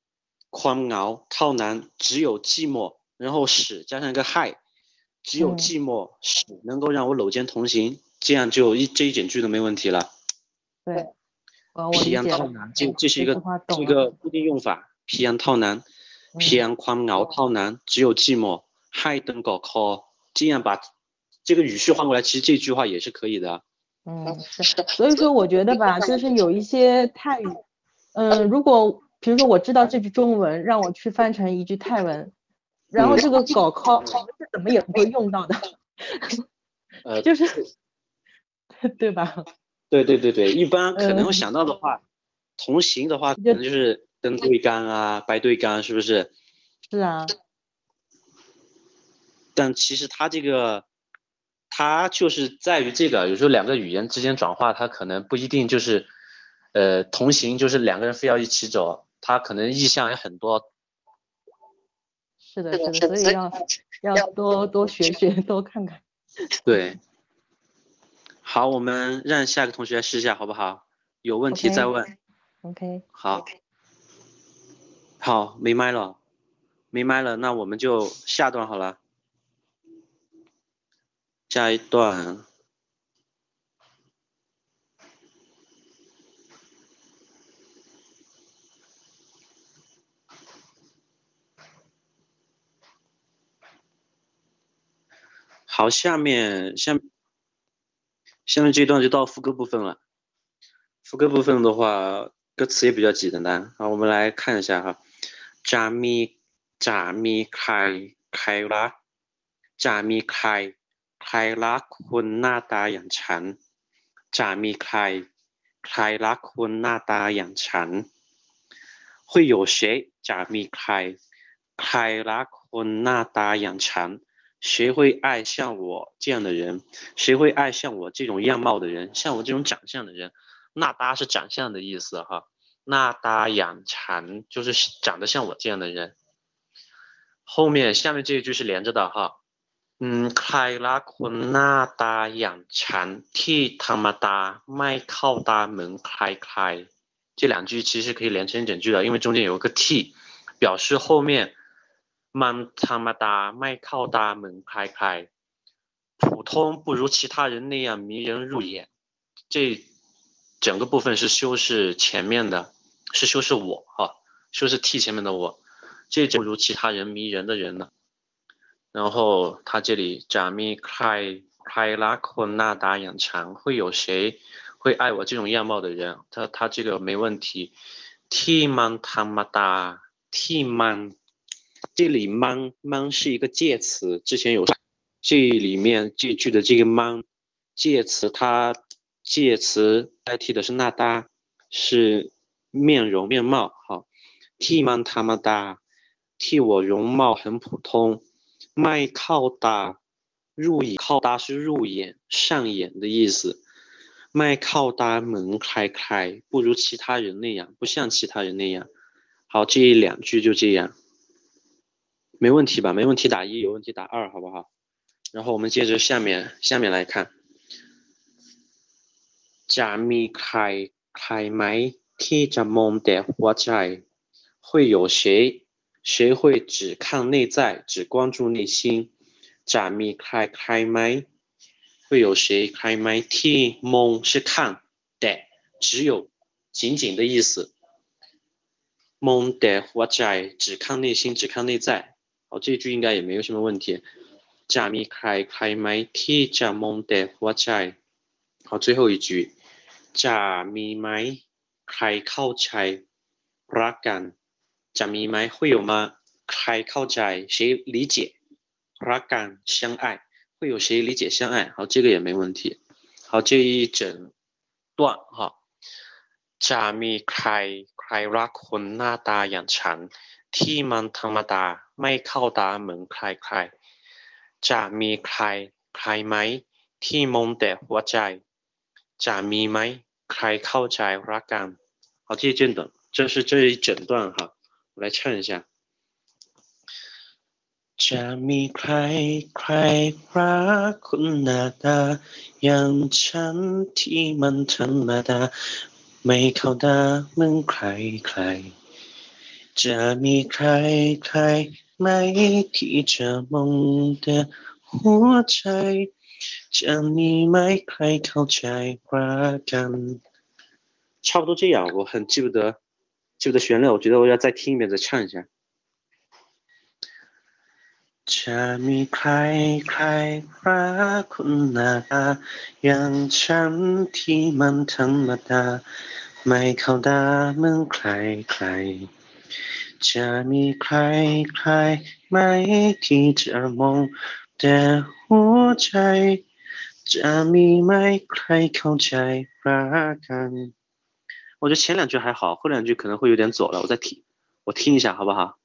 宽熬套男只有寂寞，然后使加上一个害，只有嗯寂寞使能够让我搂肩同行，这样就一这一整句都没问题了。对，偏套男，这嗯这是一个这个固定用法，偏套男，嗯偏宽熬套男只有寂寞，害登搞 call，这样把这个语序换过来，其实这句话也是可以的。嗯，是，所以说我觉得吧，就是有一些泰语，嗯，如果比如说我知道这句中文，让我去翻成一句泰文，然后嗯这个搞 call 我们是怎么也不会用到的，呃，就是 对吧？对对对对，一般可能嗯会想到的话，同行的话可能就是灯对杆啊、白对杆，是不是？是啊，但其实它这个，它就是在于这个，有时候两个语言之间转化，它可能不一定就是，呃，同行就是两个人非要一起走，它可能意向有很多。是的，是的，所以要要多多学学，多看看。对。好，我们让下一个同学试一下，好不好？有问题再问。OK，好，好，没麦了，没麦了，那我们就下段好了。下一段。好，下面下面下面这一段就到副歌部分了。副歌部分的话，歌词也比较简单。好，我们来看一下哈，扎米扎米开开拉，扎米开。 ใครใครรักคนหน้าตาอย่างฉันจะมีใครใครรักคนหน้าตาอย่างฉัน会有谁จะมีใครใครรักคนหน้าตาอย่างฉัน谁会爱像我这样的人？谁会爱像我这种样貌的人？像我这种长相的人？那搭是长相的意思哈。那搭养蚕就是长得像我这样的人。后面下面这一句是连着的哈。 嗯，ใครรักคนหน้าตาอย่างฉันที่ธรรมดาไม่เข้าตาเหมือนใครๆ这两句其实可以连成一整句的，因为中间有个 t，表示后面。มันธรรมดาไม่เข้าตาเหมือนใครๆ普通不如其他人那样迷人入眼。这整个部分是修饰前面的，是修饰我哈，修饰 T 前面的我，这不如其他人迷人的人呢。 然后它这里加密快快拉扣纳达养长会有谁会爱我这种样貌的人？他他这个没问题。T man 他妈哒 t man 这里 man man 是一个介词之前有这里面这句的这个 man 介词它介词代替的是那哒是面容面貌。好 t man 他妈哒替我容貌很普通麦靠达入眼，靠达是入眼上眼的意思。麦靠达门开开，不如其他人那样，不像其他人那样。好，这两句就这样。没问题吧？没问题打一，有问题打二，好不好？然后我们接着下面下面来看，จะมีใครใครไหมที่จะมองแต่หัวใจ会有谁 谁会只看内在，只关注内心？จะมีใครใครไหม会有谁ใครไหมที่มอง是看的，只有仅仅的意思。มองแต่หัวใจ只看内心，只看内在。好，这句应该也没有什么问题。จะมีใครใครไหมที่จะมองแต่หัวใจ好，最后一句จะมีไหมใครเข้าใจรักกัน จะมีไหม会有吗？ใครเข้าใจ谁理解รักกัน相爱会有谁理解相爱？好，这个也没问题。好，这一整段哈，จะมีใครใครรักคนหน้าตาอย่างฉันที่มันธรรมดาไม่เข้าตาเหมือนใครๆจะมีใครใครไหมที่มองแต่หัวใจจะมีไหมใครเข้าใจรักกัน好这一整段这是这一整段哈 我来唱一下จะมีใครใครรักคุณหน้าตาอย่างฉันที่มันธรรมดาไม่เข้าตาเหมือนใครใครจะมีใครใครไหมที่จะมองแต่หัวใจจะมีไหมใครเข้าใจรักกัน差不多这样，我很记不得 记不得旋律，我觉得我要再听一遍，再唱一下。จะมีใครใครรักคุณหน้าตาอย่างฉันที่มันธรรมดาไม่เข้าตาเหมือนใครใครจะมีใครใครไหมที่จะมองแต่หัวใจจะมีไหมใครเข้าใจรักกัน 我觉得前两句还好，后两句可能会有点走了，我再听，我听一下好不好？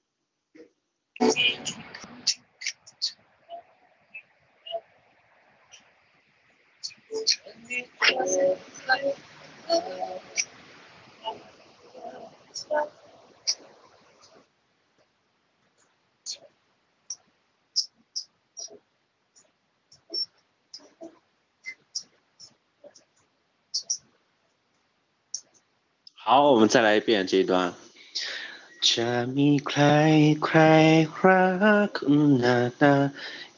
好，我们再来一遍这一段。จะมีใครใครรักคุณหนาห快า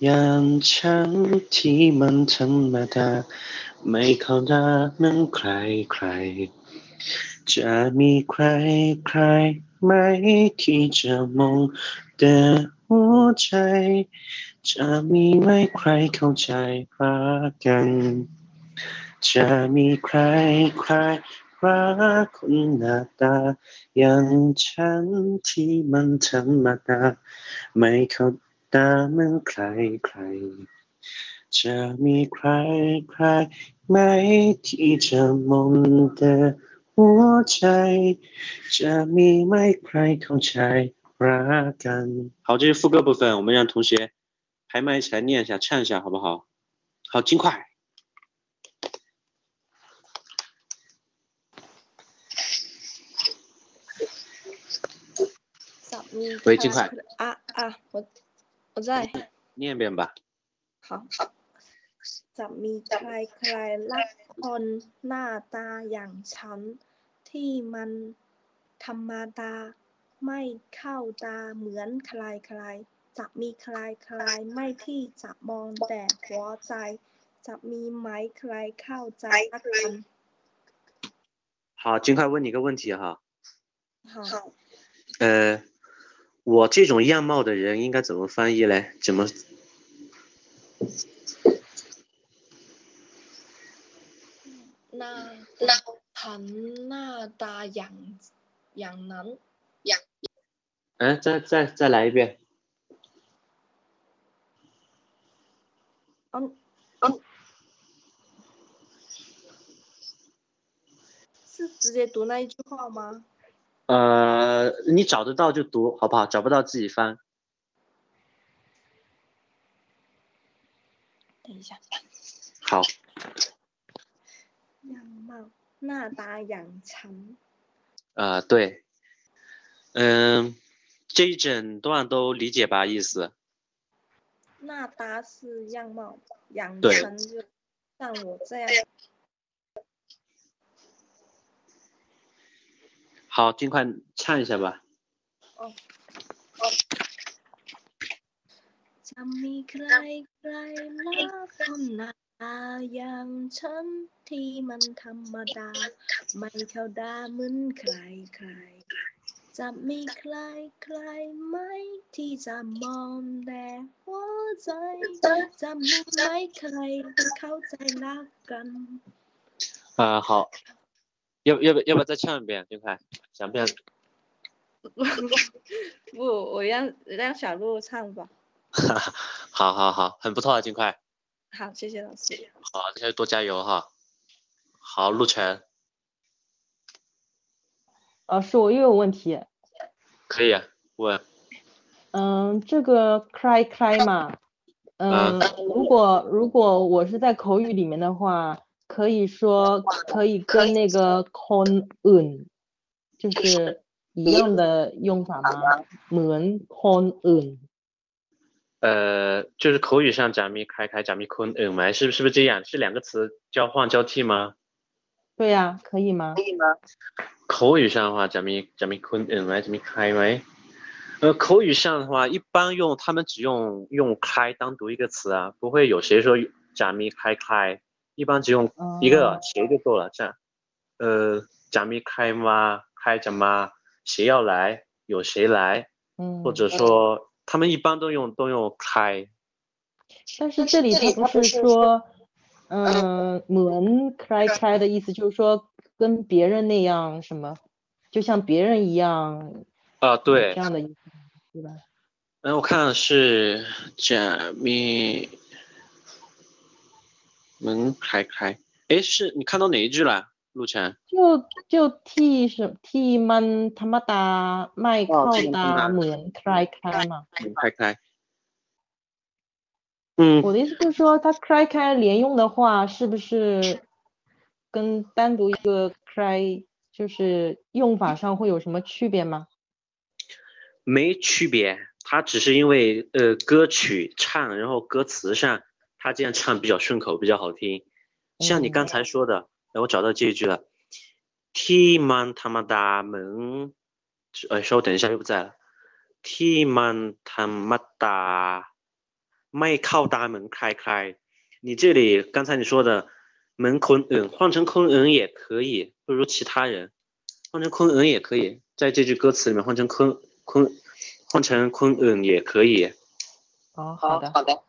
อย่างฉันที่มั快ธรรมดาไ快รใครจะมีใครใครไหมที่จะมองแต่หัวใจจะมีไหมใครเข้าใจรักกันจะมีใครใคร รักคนหน้าตาอย่างฉันที่มันธรรมดา ไม่เข้าตาเหมือนใครใคร จะมีใครใครไหมที่จะมองแต่หัวใจ จะมีไหมใครเข้าใจรักกัน好这是副歌部分我们让同学拍麦一起来念一下唱一下好不好好尽快 จะมีใคร 喂尽快啊啊我我在念一遍吧好จะมีใครใครรักคนหน้าตาอย่างฉัน ที่มันธรรมดา ไม่เข้าตาเหมือนใครใครจะมีใครใครไม่ที่จะมองแต่หัวใจ จะมีไหมใครเข้าใจรักกัน 好尽快问你一个问题哈好呃 我这种样貌的人应该怎么翻译嘞？怎么？那那唐那达养养男养。哎，再再再来一遍。嗯嗯，是直接读那一句话吗？呃，你找得到就读好不好？找不到自己翻。等一下。好。样貌纳达养成。呃，对。嗯，这一整段都理解吧？意思。纳达是样貌养成，就像我这样。好，尽快唱一下吧。哦哦，จะมีใครใครรักคนหน้าตาอย่างฉันที่มันธรรมดา ไม่เข้าดาเหมือนใครใคร จะมีใครใครไหมที่จะมองแต่หัวใจ จะมีไหมใครเข้าใจรักกัน 啊、好， 要不要不要不要再唱一遍？尽快，想不想？不，我让让小鹿唱吧。好好好，很不错啊，尽快。好，谢谢老师。好，那就多加油哈。好，陆晨，老师，我又有问题。可以啊问。嗯，这个 cry cry 嘛，嗯，如果如果我是在口语里面的话，可以说可以跟那个 con un 就是一样的用法吗？门 con un 呃，就是口语上假咪开开假咪坤嗯埋，是不是不是这样？是两个词交换交替吗？对呀、可以吗？可以吗口语上的话，假咪假咪坤嗯埋假咪开埋。呃，口语上的话，一般用他们只用用开单独一个词啊，不会有谁说假咪开开，一般只用一个谁就够了。这样，呃，假咪开吗？开着吗？谁要来？有谁来？嗯，或者说他们一般都用都用开。但是这里它不是说，嗯，门 cry cry 的意思就是说跟别人那样什么，就像别人一样啊，对这，样的意思，对吧？嗯，我看是假咪门开开，哎，是你看到哪一句了，陆晨？就就替什替们他妈的麦克的门开开嘛。门开开。嗯。我的意思就是说，它开开连用的话，是不是跟单独一个开就是用法上会有什么区别吗？没区别，它只是因为呃，歌曲唱，然后歌词上。他这样唱比较顺口，比较好听。像你刚才说的，哎、我找到这一句了，T man 他妈大门，呃，稍等一下又不在了，T man 他妈大，麦靠大门开开。你这里刚才你说的门坤嗯，换成坤嗯也可以，不如其他人，换成坤嗯也可以，在这句歌词里面换成坤坤，换成坤嗯也可以。哦，好的，好的。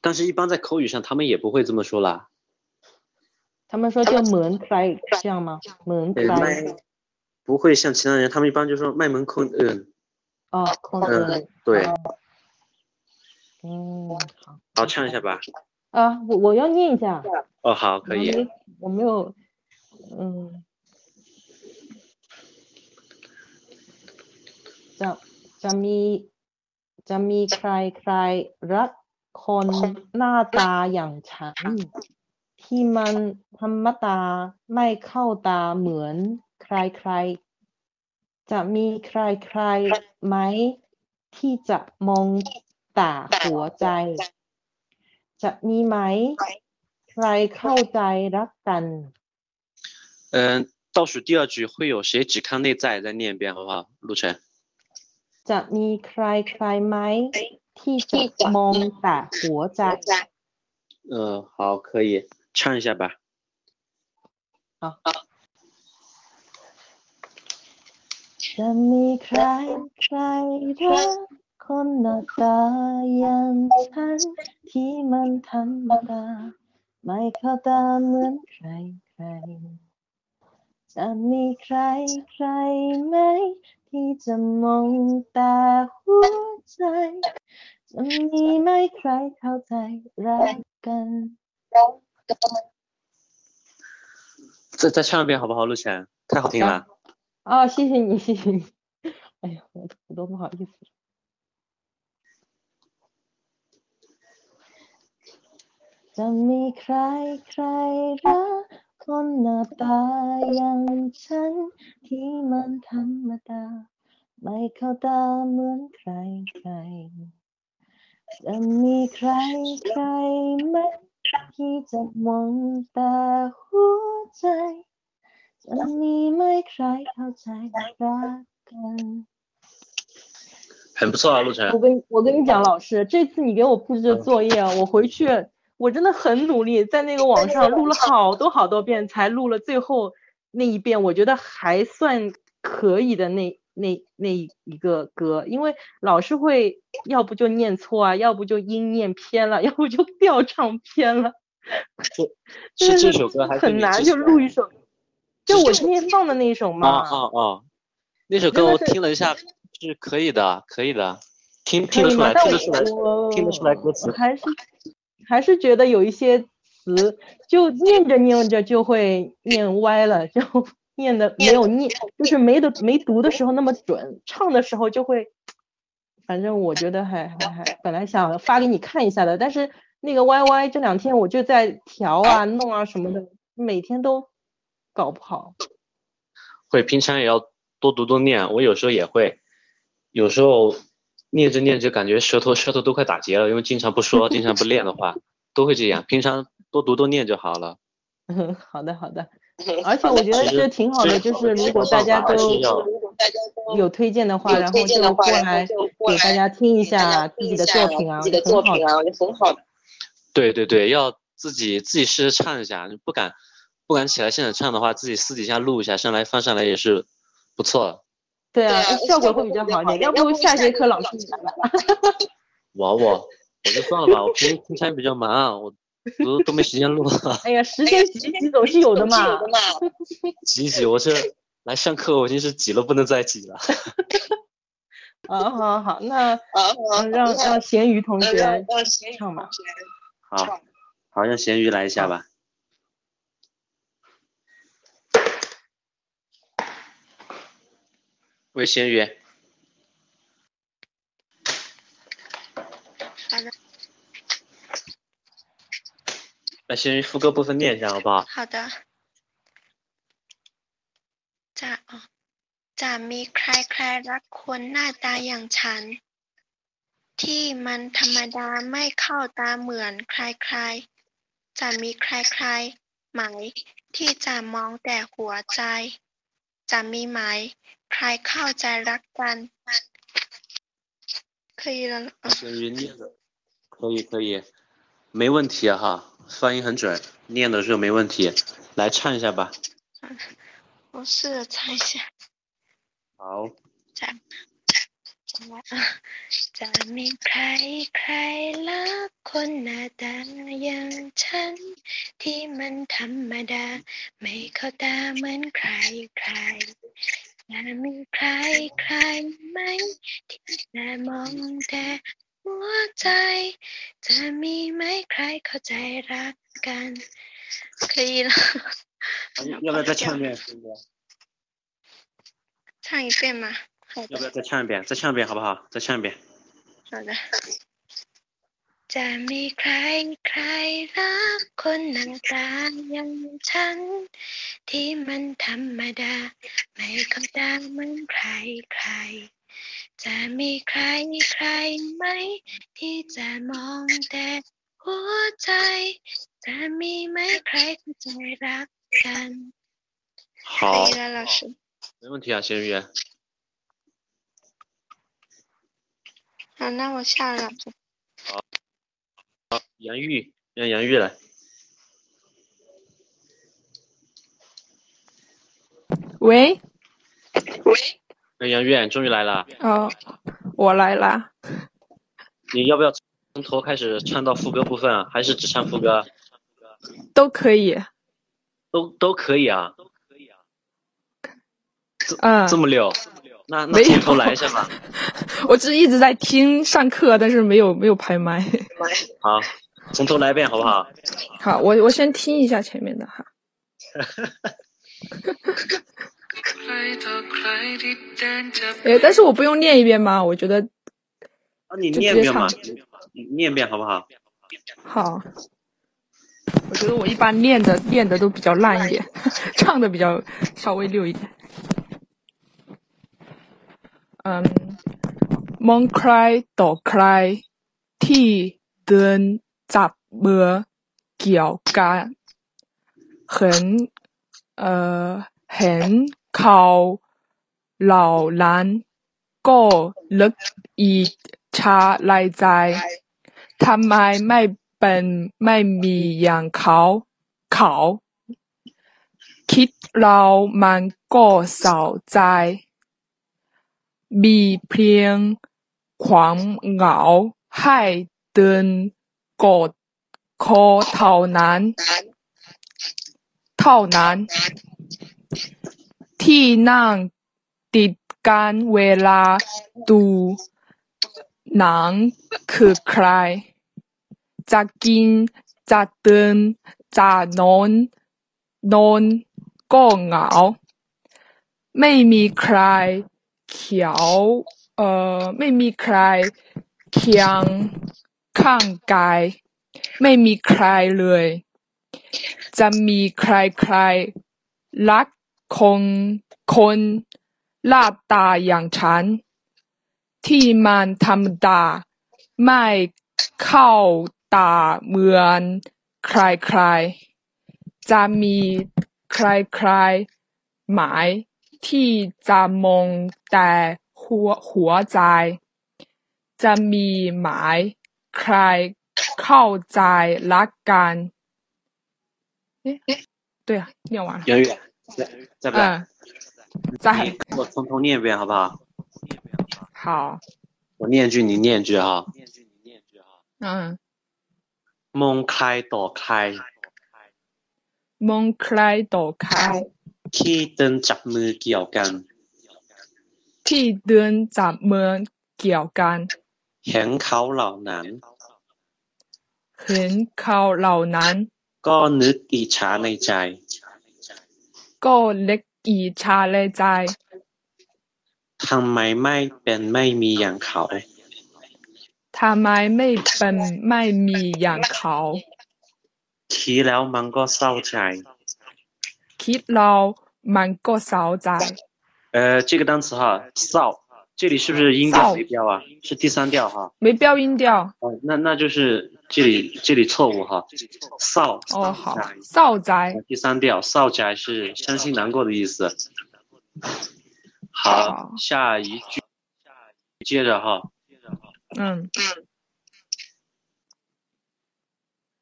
但是，一般在口语上，他们也不会这么说啦。 他们说就门开这样吗？门对，开卖不会像其他人，他们一般就说卖门空嗯哦，空嗯的，对，嗯，好好唱一下吧。啊，我我要念一下，哦，好，可以。我没我没有，嗯，จะจะมีจะมีใครใครรัก คนหน้าตาอย่างฉัน ที่มันธรรมดาไม่เข้าตาเหมือนใครใคร จะมีใครใครไหม ที่จะมองตาหัวใจ จะมีไหม ใครเข้าใจรักกัน 嗯，倒数第二句会有谁只看内在？再念一遍好不好？陆晨。 จะมีใครใครไหม ที่จะมองแต่หัวใจ 嗯，好，可以唱一下吧。好。จะมีใครใครรักคนหน้าตาอย่างฉัน ที่มันธรรมดา ไม่เข้าตาเหมือนใครใคร จะมีใครใครไหม 把在，你。再再唱一遍好不好，陆晨？太好听了。哦，谢谢你，谢谢你。哎呀，我我都不好意思。Let me. คนหน้าตาอย่างฉัน ที่มันธรรมดา ไม่เข้าตาเหมือนใครใคร จะมีใครใครไหมที่จะมองตาหัวใจ จะมีไหมใครเข้าใจรักกัน？很不错啊，陆晨我。跟我跟你讲，老师，这次你给我布置的作业啊，我回去 我真的很努力，在那个网上录了好多好多遍，才录了最后那一遍，我觉得还算可以的那那那一个歌，因为老是会要不就念错啊，要不就音念偏了，要不就调唱偏了，真的是这首歌还是很难就录一首，就我今天放的那一首嘛。啊啊啊，那首歌我听了一下，是可以的，可以的，听听？得出来，听得出来，听得出来歌词。还是还是觉得有一些词就念着念着就会念歪了，就 念的没有念，就是没的没读的时候那么准，唱的时候就会，反正我觉得还还还本来想发给你看一下的，但是那个 Y Y 这两天我就在调啊弄啊什么的，每天都搞不好。会，平常也要多读多念。我有时候也会，有时候念着念着感觉舌头舌头都快打结了，因为经常不说，经常不练的话，都会这样。平常多读多念就好了。嗯，好的好的，而且我觉得这挺好的，就是如果大家都有推荐的话，然后就过来给大家听一下自己的作品啊，自己的作品啊，我觉得很好的。对对对，要自己自己试着唱一下，不敢不敢起来现场唱的话，自己私底下录一下，上来放上来也是不错的。对啊，效果会比较好一点。要不下节课老师你来吧？我我我就算了吧，我平平常比较忙，我都都没时间录。哎呀，时间挤挤总是有的嘛。挤一挤，我这来上课我已经是挤了不能再挤了。啊，好好，那嗯让让咸鱼同学唱吧。好，好，让咸鱼来一下吧。喂，咸鱼。好的，来，咸鱼副歌部分念一下好不好？好的。จะอ๋อจะมีใครใครรักคนหน้าตาอย่างฉัน ที่มันธรรมดาไม่เข้าตาเหมือนใครๆ จะมีใครใครไหม ที่จะมองแต่หัวใจ จะมีไหม ใครเข้าใจรักกัน 可以了。咸鱼念的可以可以，没问题啊哈，发音很准，念的时候没问题。来唱一下吧。我试着唱一下。好。จะจะ จะมีใครใครละคนหน้าตาอย่างฉัน ที่มันธรรมดา ไม่เข้าตาเหมือนใครใคร จะมีใครใครไหม ที่จะมองแต่หัวใจ จะมีไหมใครเข้าใจรักกัน可以了，要不要再唱一遍？唱一遍吗？好要不要的，再唱一遍？再唱一遍好不好？再唱一遍。好的。 จะมีใครใครรักคนหน้าตาอย่างฉัน ที่มันธรรมดา ไม่เข้าตาเหมือนใครใคร จะมีใครใครไหม ที่จะมองแต่หัวใจ จะมีไหมใครเข้าใจรักกัน 好可以，了，老师。没问题啊，咸鱼。好，那我下了，老师。 好，杨玉，让杨玉来。喂，喂哎，杨玉，你终于来了，哦，我来啦。你要不要从头开始唱到副歌部分啊？还是只唱副歌？都可以。都都可以啊。嗯，这么溜，那那从头来一下吧。我只是一直在听上课，但是没有没有拍麦。好，从头来一遍好不好？好，我我先听一下前面的哈。哎，但是我不用念一遍吗？我觉得啊，你就念一遍嘛念一遍好不好？好。我觉得我一般练的练的都比较烂一点，唱的比较稍微溜一点。 มองใครต่อใครที่เดินจับมือเกี่ยวกันเห็นเอ่อเห็นเขาเหล่านั้นก็ลึกอีชาลายใจทำไมไม่เป็นไม่มีอย่างเขาเขาคิดเรามันก็เศร้าใจ มีเพียงความเหงาให้ดินกดคอเท่านั้น เท่านั้น ที่นั่งติดกันเวลาดูหนังคือใคร จะกินจะเดินจะนอนนอนก็เหงา ไม่มีใคร เขียว เอ่อ ไม่มีใครเคียงข้างกาย ไม่มีใครเลย จะมีใครใครรักคนคนหน้าตาอย่างฉัน ที่มันธรรมดาไม่เข้าตาเหมือนใครใครๆจะมีใครใครๆหมาย ที่จะมองแต่หัวหัวใจ จะมีหมายใครเข้าใจรักกัน诶对啊，念完了。杨玉，在在不在？嗯，在。你我从头念一遍好不好？好，我念一句，你念一句哈。嗯，มองใครต่อใคร มองใครต่อใคร ที่เดินจับมือเกี่ยวกันที่เดินจับมือเกี่ยวกันเห็นเขาเหล่านั้นเห็นเขาเหล่านั้น ก็นึกอิจฉาในใจ ก็เล็กอีชาในใจทำไมไม่เป็นไม่มีอย่างเขาทำไมไม่เป็นไม่มีอย่างเขาคิดแล้วมันก็เศร้าใจ 疲劳满个少宅。呃，这个单词哈，少，这里是不是音调没标啊？是第三调哈？没标音调。哦，那那就是这里这里错误哈。少。哦，好。少在。第三调，少在是伤心难过的意思。好，下一句，接着哈。嗯。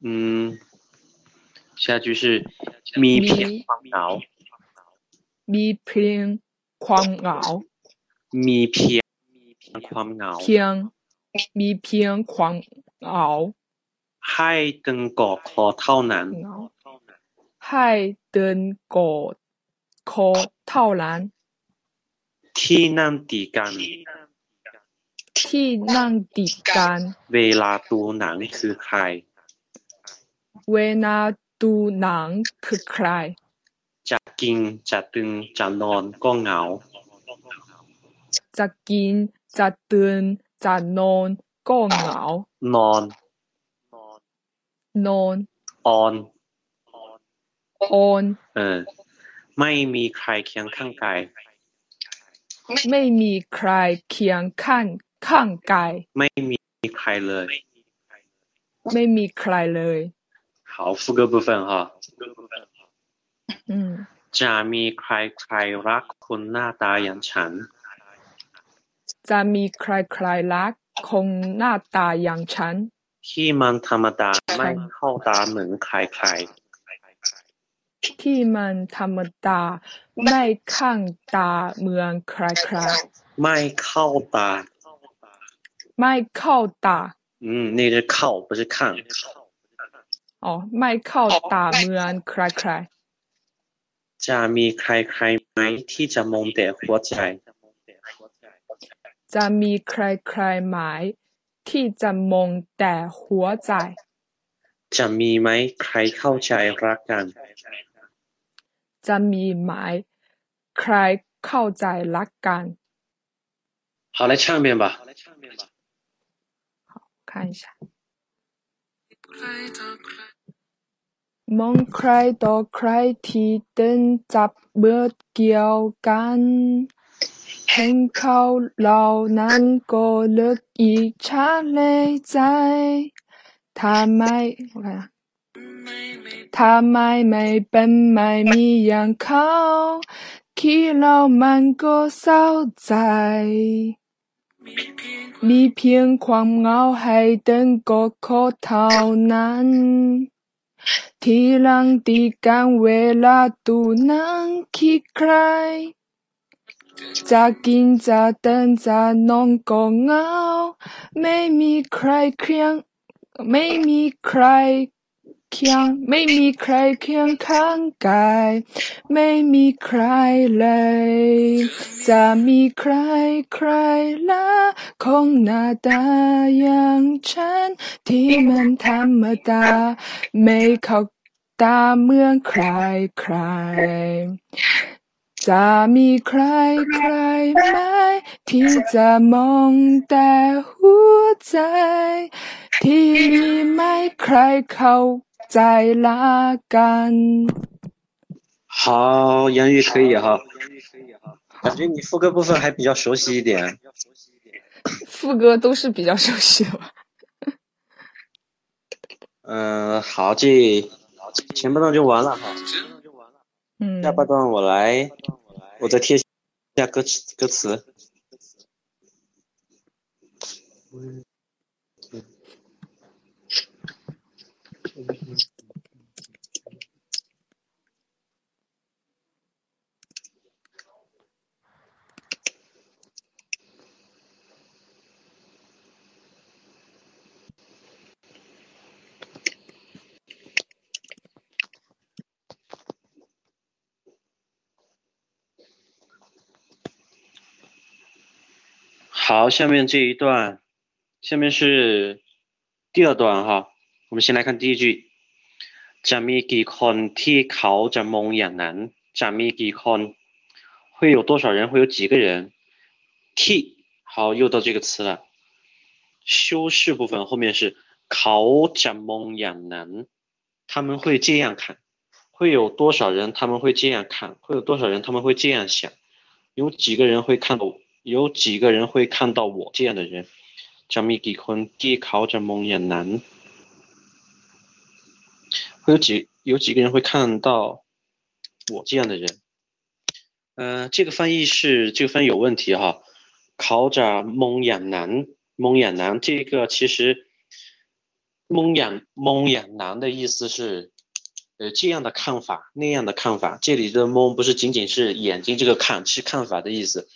嗯。下句是米片狂熬， มีเพลงความเหงา 米片 ความเหงา เพียง มีเพียงความเหงา ให้ตึงก่อคอเท่านั้น เหงาให้เดินกอดคอเท่านั้น ที่นั่งตีกัน ที่นั่งติดกัน เวลาดูหนังคือใคร เวลา ดูหนังคือใคร จะกินจะตึงจะนอนก็เหงา จะกินจะตื่นจะนอนก็เหงา นอน นอนออนออนเออ ไม่มีใครเคียงข้างกาย ไม่มีใครเคียงข้างข้างกาย ไม่มีใครเลย ไม่มีใครเลย 好副歌部分哈 อืม จะมีใครใครรักคนหน้าตาอย่างฉัน จะมีใครใครรักคงหน้าตาอย่างฉัน ที่มันธรรมดาไม่เข้าตาเหมือนใครใคร ที่มันธรรมดาไม่ข้างตาเหมือนใครใคร ไม่เข้าตา ไม่เข้าตา 嗯，那个靠不是看， อ๋อไม่เข้าตาเหมือนใครใคร จะมีใครใครไหมที่จะมองแต่หัวใจ จะมีใครใครไหมที่จะมองแต่หัวใจ จะมีไหมใครเข้าใจรักกัน จะมีไหมใครเข้าใจรักกัน 好，来唱一遍吧。看一下。 มองใครต่อใครที่เดินจับมือเกี่ยวกัน เห็นเขาเหล่านั้นก็นึกอิจฉาในใจถ้าไม่าไมไม่เป็นไม่มีอย่างเขาคิดแล้วมันก็เศร้าใจ มีเพียงความเหงาให้เดินก็ขอเท่านั้น 天亮地干，为了度能起开，乍见乍等乍弄个咬，make me cry cry，make me cry。 เดินจะนอนก็เหงาไม่มีใครเคียง ไม่มีใครเคียงข้างกาย ไม่มีใครเลย จะมีใครใครละคงหน้าตาอย่างฉัน ที่มันธรรมดาไม่เข้าตาเมือนใครใครจะมีใครใครไหมที่จะมองแต่หัวใจ ที่มีไม่ใครเข้า 在拉杆好言语可以哈。感觉你副歌部分还比较熟悉一点。副歌都是比较熟悉的嗯 好这前半段就完了哈。前半段我来我再贴一下歌词歌词。好，下面这一段，下面是第二段哈。我们先来看第一句，จะมีกี่คนที่เขาจะมองอย่างนั้นจะมีกี่คน会有多少人？会有几个人？ที่好，又到这个词了。修饰部分后面是เขาจะมองอย่างนั้น，他们会这样看。会有多少人？他们会这样看。会有多少人？他们会这样想。有几个人会看到？有几个人会看到我这样的人？จะมีกี่คนที่เขา 有几有几个人会看到我这样的人？嗯，这个翻译是这个翻译有问题哈。考着蒙眼男，蒙眼男这个其实蒙眼蒙眼男的意思是，呃这样的看法那样的看法。这里的蒙不是仅仅是眼睛这个看，是看法的意思。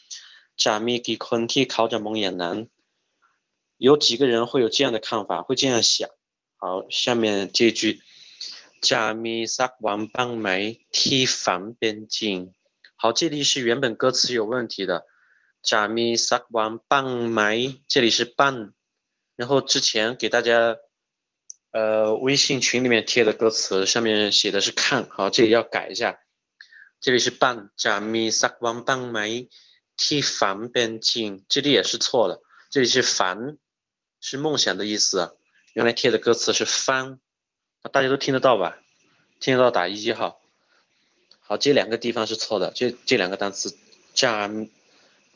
Ja mi ki kun ti 考着蒙眼男，有几个人会有这样的看法，会这样想？好，下面这句。จะมีสักวันบ้างไหมที่ฝันเป็นจริง好，这里是原本歌词有问题的。จะมีสักวันบ้างไหม这里是半，然后之前给大家呃微信群里面贴的歌词上面写的是看，好，这里要改一下，这里是半。จะมีสักวันบ้างไหมที่ฝันเป็นจริง这里也是错了，这里是ฝัน是梦想的意思，原来贴的歌词是翻， 大家都听得到吧？听得到打一号。好，这两个地方是错的，这这两个单词，จะ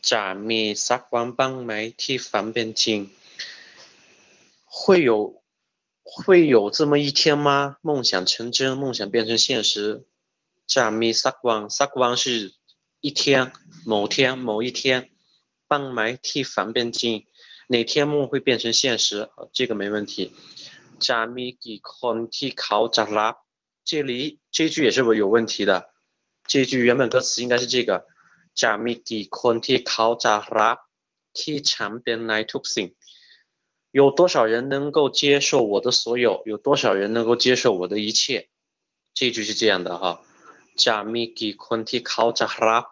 จะมีสักวันบ้างไหมที่ฝันเป็นจริง会有会有这么一天吗？梦想成真，梦想变成现实。จะมีสักวันสักวัน是一天，某天某一天，บ้างไหมที่ฝันเป็นจริง哪天梦会变成现实？这个没问题。 จะมีกี่คนที่เขาจะรับ这里这句也是有问题的。这句原本歌词应该是这个。จะมีกี่คนที่เขาจะรับที่ฉันเป็นในทุกสิ่ง有多少人能够接受我的所有？有多少人能够接受我的一切？这句是这样的哈。จะมีกี่คนที่เขาจะรับ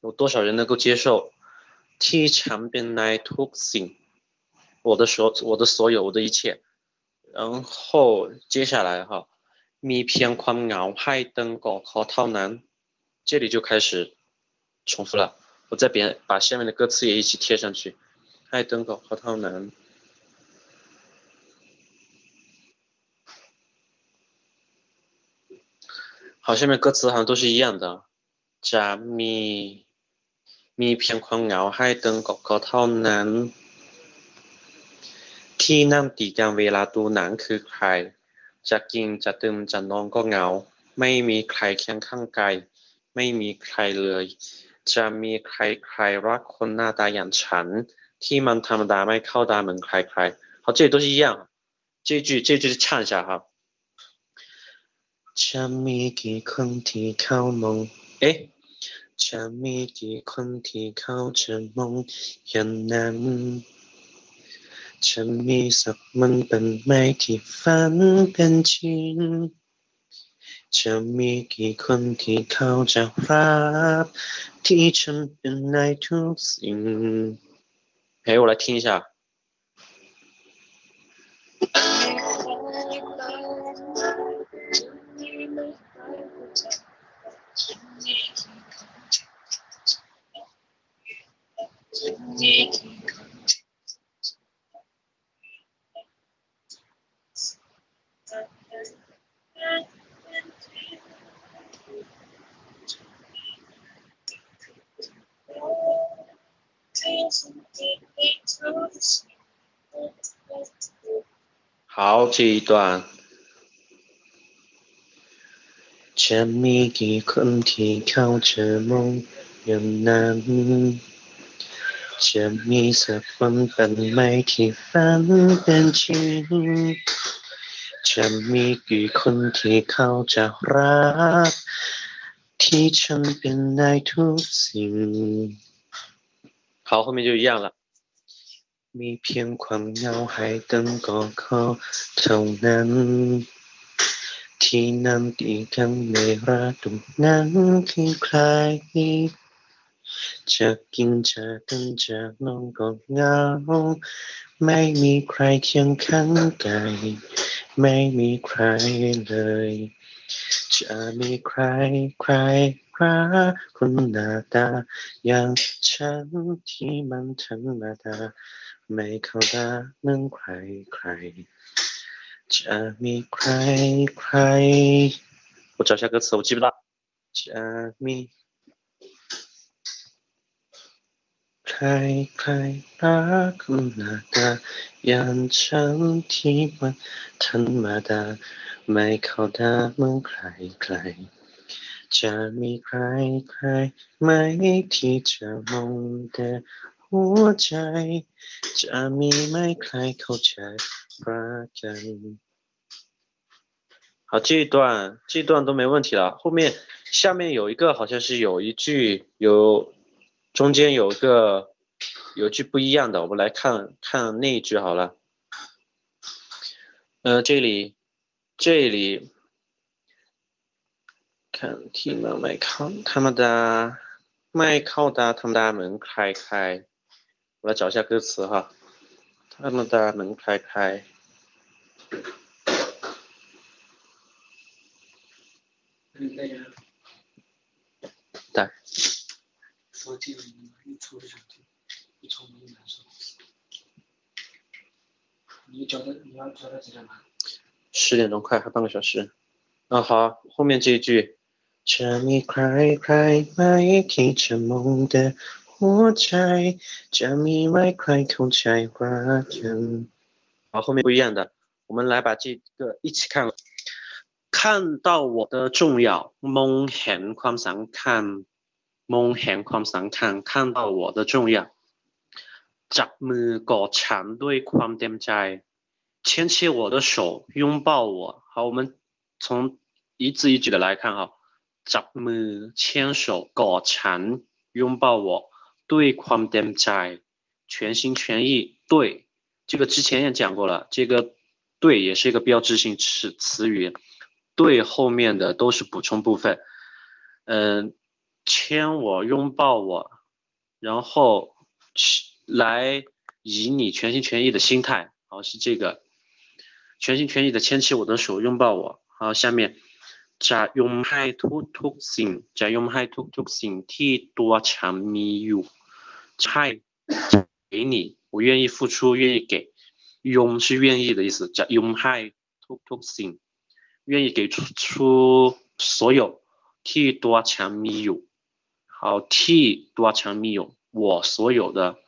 有多少人能够接受ที่ฉันเป็นในทุกสิ่ง我的所我的所有我的一切， 然后接下来哈，มีเพียงความเหงาให้登ก่อเขาเท่านั้น，这里就开始重复了，我再别把下面的歌词也一起贴上去，ให้登ก่อเขาเท่านั้น。好，下面歌词好像都是一样的，จะมีมีเพียงความเหงาให้登ก่อเขาเท่านั้น ที่นั่งติดกันเวลาดูหนังคือใคร จะกินจะดื่มจะนอนก็เหงา ไม่มีใครเคียงข้างกายไม่มีใครเลย จะมีใครใครรักคนหน้าตาอย่างฉัน ที่มันธรรมดาไม่เข้าตาเหมือนใครใคร好，这里都是一样。这句这句唱一下哈。จะมีกี่คนที่เขามองเอ๊ะจะมีกี่คนที่เขาจะมองอย่างนั้น จะมีสักมันเป็นไหมที่ฝันเป็นจริงจะมีกี่คนที่เขาจะรับที่ฉันเป็นในทุกสิ่ง陪我来听一下。 好，这一段。จะมีกี่คนที่เขาจะมองอย่างนั้นจะมีสักวันเป็นไหมที่ฝันเป็นจริงจะมีกี่คนที่เขาจะรักที่ฉันเป็นได้ทุกสิ่ง好，后面就一样了。 มีเพียงความเหงาให้ตั้งก่อเขาเท่านั้น ที่นั่งตีกันในระดับนั้นคือใครจะกินจะดื่มจะนอนก็เหงา ไม่มีใครเคียงข้างกายไม่มีใครเลย จะมีใครใครรักคนหน้าตา อย่างฉันที่มันธรรมดา ไม่เข้าตาเหมือนใครใคร จะมีใครใคร我找一下歌词，我记不到。จะมีใครใครรักคุณหน้าตาอย่างฉันที่มันธรรมดาไม่เข้าตาเหมือนใครใคร จะมีใครใครไหมที่จะมองแต่ หัวใจ จะมีไหมใครเข้าใจรักกัน 好，这一段这一段都没问题了。后面下面有一个好像是有一句有中间有一个 有句不一样的，我们来看看那一句好了。呃，这里这里看ที่มาไม่เข้า他们的ไม่เข้า的他们的门开开， 我来找一下歌词哈。他们的门开开。对。说听了一抽就，一抽就难受。你交的你要交的几点吗？十点钟快，还半个小时。啊好，后面这一句。这米快快买提着梦的火柴，这米麦快口柴花人。好，后面不一样的，我们来把这个一起看。看到我的重要，梦เความสำคัญมองเห็นความสำคัญ看到我的重要จับมือกอดฉันด้วยความเต็มใจ牵起我的手拥抱我好我们从一字一句的来看哈จับมือ牵手กอดฉัน拥抱我 对ความเต็มใจ全心全意对这个之前也讲过了这个对也是一个标志性词词语对后面的都是补充部分嗯牵我，拥抱我，然后来以你全心全意的心态，好是这个，全心全意的牵起我的手，拥抱我。好，下面 จะยอมให้ทุกทุกสิ่งจะยอมให้ทุกทุกสิ่งที่ตัวฉันมีอยู่ให้给你，我愿意付出，愿意给。ย是愿意的意思，จะยอมให้ทุกทุกสิ่ง愿意给出出所有ที่ตัวฉันมีอยู่好，替多强密友，我所有的，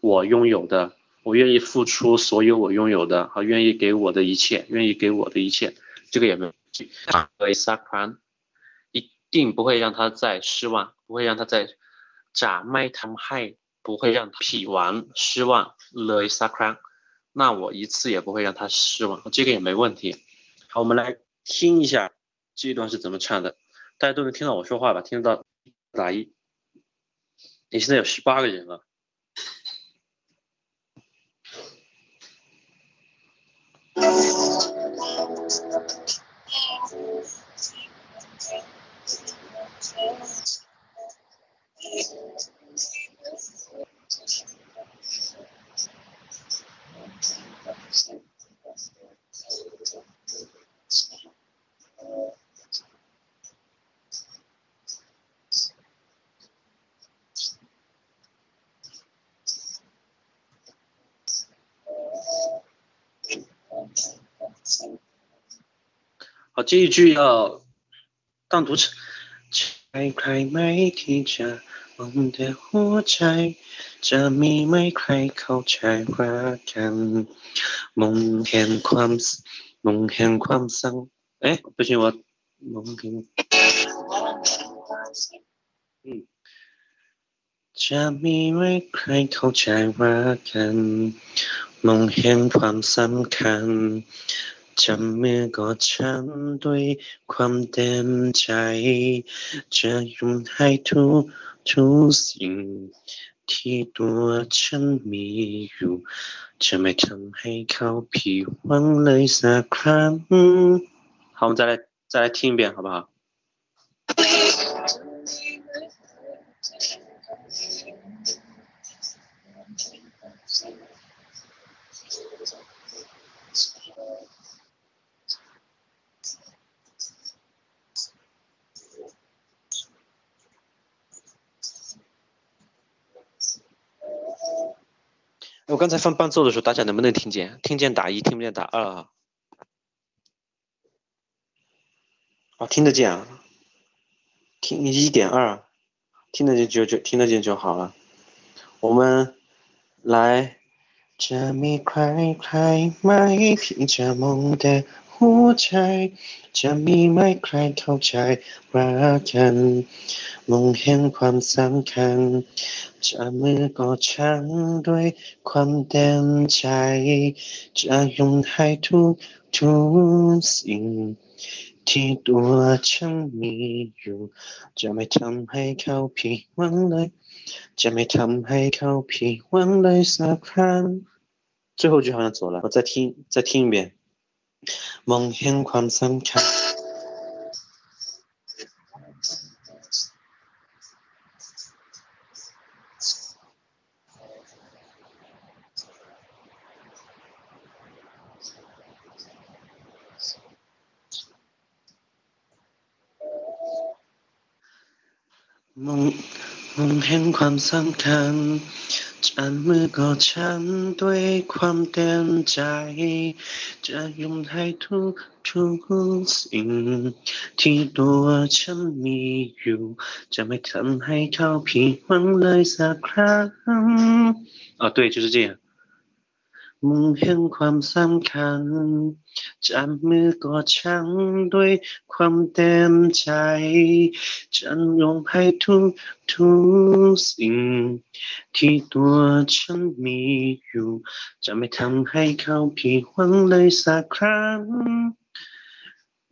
我拥有的，我愿意付出所有我拥有的，好，愿意给我的一切，愿意给我的一切，这个也没有 问题。雷萨宽一定不会让他再失望，不会让他再假卖他们害，不会让他匹完失望。雷萨宽，那我一次也不会让他失望，这个也没问题。好，我们来听一下这一段是怎么唱的，大家都能听到我说话吧？听得到？打一，你现在有十八个人了。好，这一句要单独唱。ใครไม่ที่จะมองแต่หัวใจจะมีไหมใครเข้าใจว่ากันมองเห็นความมองเห็นความสังเอ๊ะ不行我มองเห็นอืมจะมีไหมใครเข้าใจว่ากันมองเห็นความสำคัญ จับมือกอดฉันด้วยความเต็มใจจะยุ่งให้ทุกทุกสิ่งที่ตัวฉันมีอยู่จะไม่ทำให้เขาผิดหวังเลยสักครั้ง好，我们再来再来听一遍，好不好？ 我刚才放伴奏的时候，大家能不能听见？听见打一，听不见打二。啊，听得见啊，听一点二，听得见就就听得见就好了。我们来。这么快，着梦的 หมที่จะมองแต่หัวใจจะมีไหมใครเข้าใจรักกันมองเห็นความสำคัญจะมือกอดฉันด้วยความเต็มใจจะยงให้ทุกทุกสิ่ง ที่ตัวฉันมีอยู่ จะไม่ทำให้เขาผิดหวังเลย จะไม่ทำให้เขาผิดหวังเลยสักครั้ง最后一句好像走了，我再听再听一遍。 มองเห็นความสำคัญมองมองเห็นความสำคัญ จับมือกอดฉันด้วยความเต็มใจ จะยอมให้ทุกทุกสิ่ง ที่ตัวฉันมีอยู่ จะไม่ทำให้เขาผิดหวังเลยสักครั้ง哦，对，就是这样。 มองเห็นความสำคัญ จับมือกอดฉันด้วยความเต็มใจ ฉันยอมให้ทุกทุกสิ่ง ที่ตัวฉันมีอยู่ จะไม่ทำให้เขาผิดหวังเลยสักครั้ง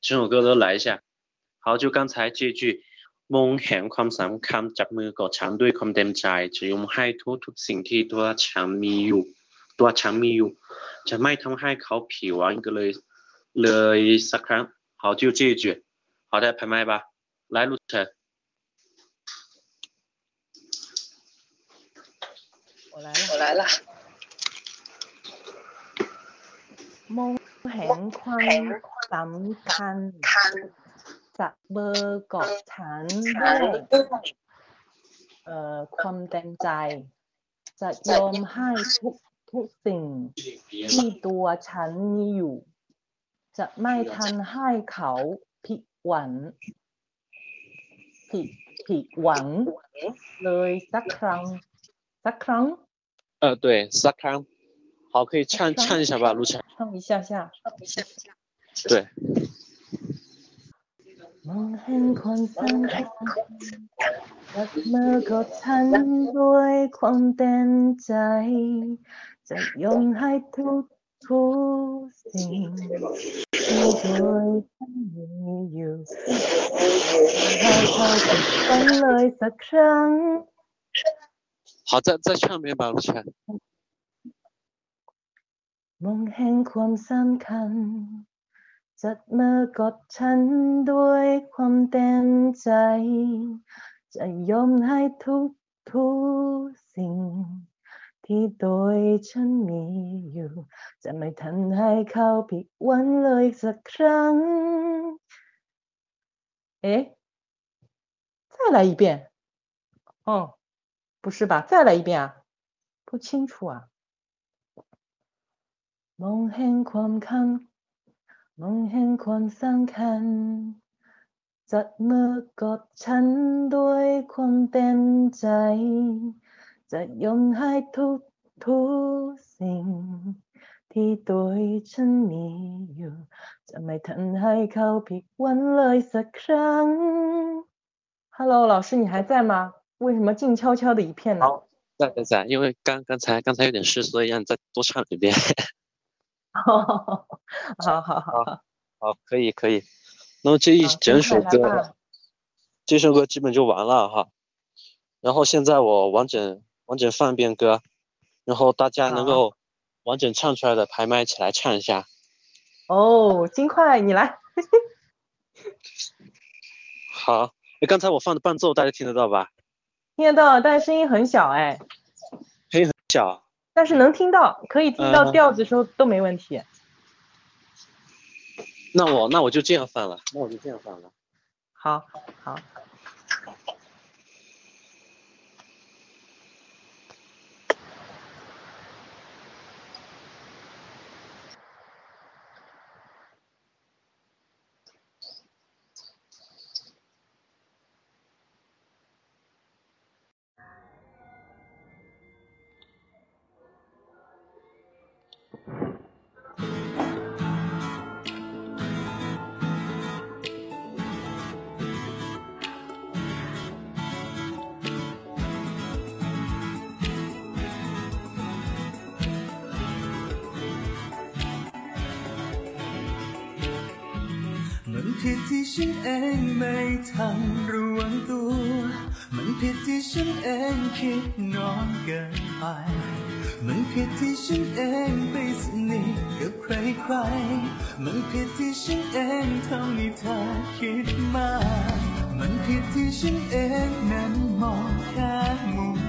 整首歌都来一下。好，就刚才这句มองเห็นความสำคัญจับมือกอดฉันด้วยความเต็มใจจะยอมให้ทุกทุกสิ่งที่ตัวฉันมีอยู่ ตัวฉันมีอยู่ จะไม่ทำให้เขาผิดหวังก็เลยเลยสักครั้ง好，就这一句。好的，排麦吧，来，陆晨。我来了，我来了。มองเห็นความ สำคัญจับเบอร์กอดฉันด้วยเอ่อความเต็มใจ จะยอมให้ทุกทุกสิ่ง ที่ตัวฉันมีอยู่ จะไม่ทันให้เขาผิดหวังผิดผิดหวัง เลยสักครั้ง สักครั้ง 呃，对，萨康，好，可以唱唱一下吧，陆晨。唱一下下。对， มอง 对。好，在在上面吐吐心，来。好，再再唱一遍吧， จับมือกอดฉันด้วยความเต็มใจ จะยอมให้ทุกทุกสิ่ง ที่โดยฉันมีอยู่ จะไม่ทันให้เขาผิดหวังเลยสักครั้ง 诶，再来一遍。哦，不是吧？再来一遍啊？不清楚啊。มองเห็นความคัน มองเห็นความสำคัญ จับมือกอดฉันด้วยความเต็มใจ จะยอมให้ทุกทุกสิ่ง ที่ตัวฉันมีอยู่ จะไม่ทันให้เขาผิดหวังเลยสักครั้ง Hello，老师，你还在吗？为什么静悄悄的一片呢？在在在，因为刚刚才刚才有点事，所以让你再多唱一遍。 好好好好，好，可以可以。那么这一整首歌，这首歌基本就完了哈。然后现在我完整完整放一遍歌，然后大家能够完整唱出来的排麦起来唱一下。哦，金块，你来。好，诶刚才我放的伴奏大家听得到吧？听得到，但是声音很小哎，声音很小。但是能听到，可以听到嗯调子的时候都没问题。那我那我就这样放了，那我就这样放了。好，好。 ผิดที่ฉันเองไม่ทันระวังตัว มันผิดที่ฉันเองคิดน้อยเกินไป มันผิดที่ฉันเองไปสนิทกับใครใครๆมันผิดที่ฉันเองทำให้เธอคิดมาก มันผิดที่ฉันเองนั้นมองแค่มุม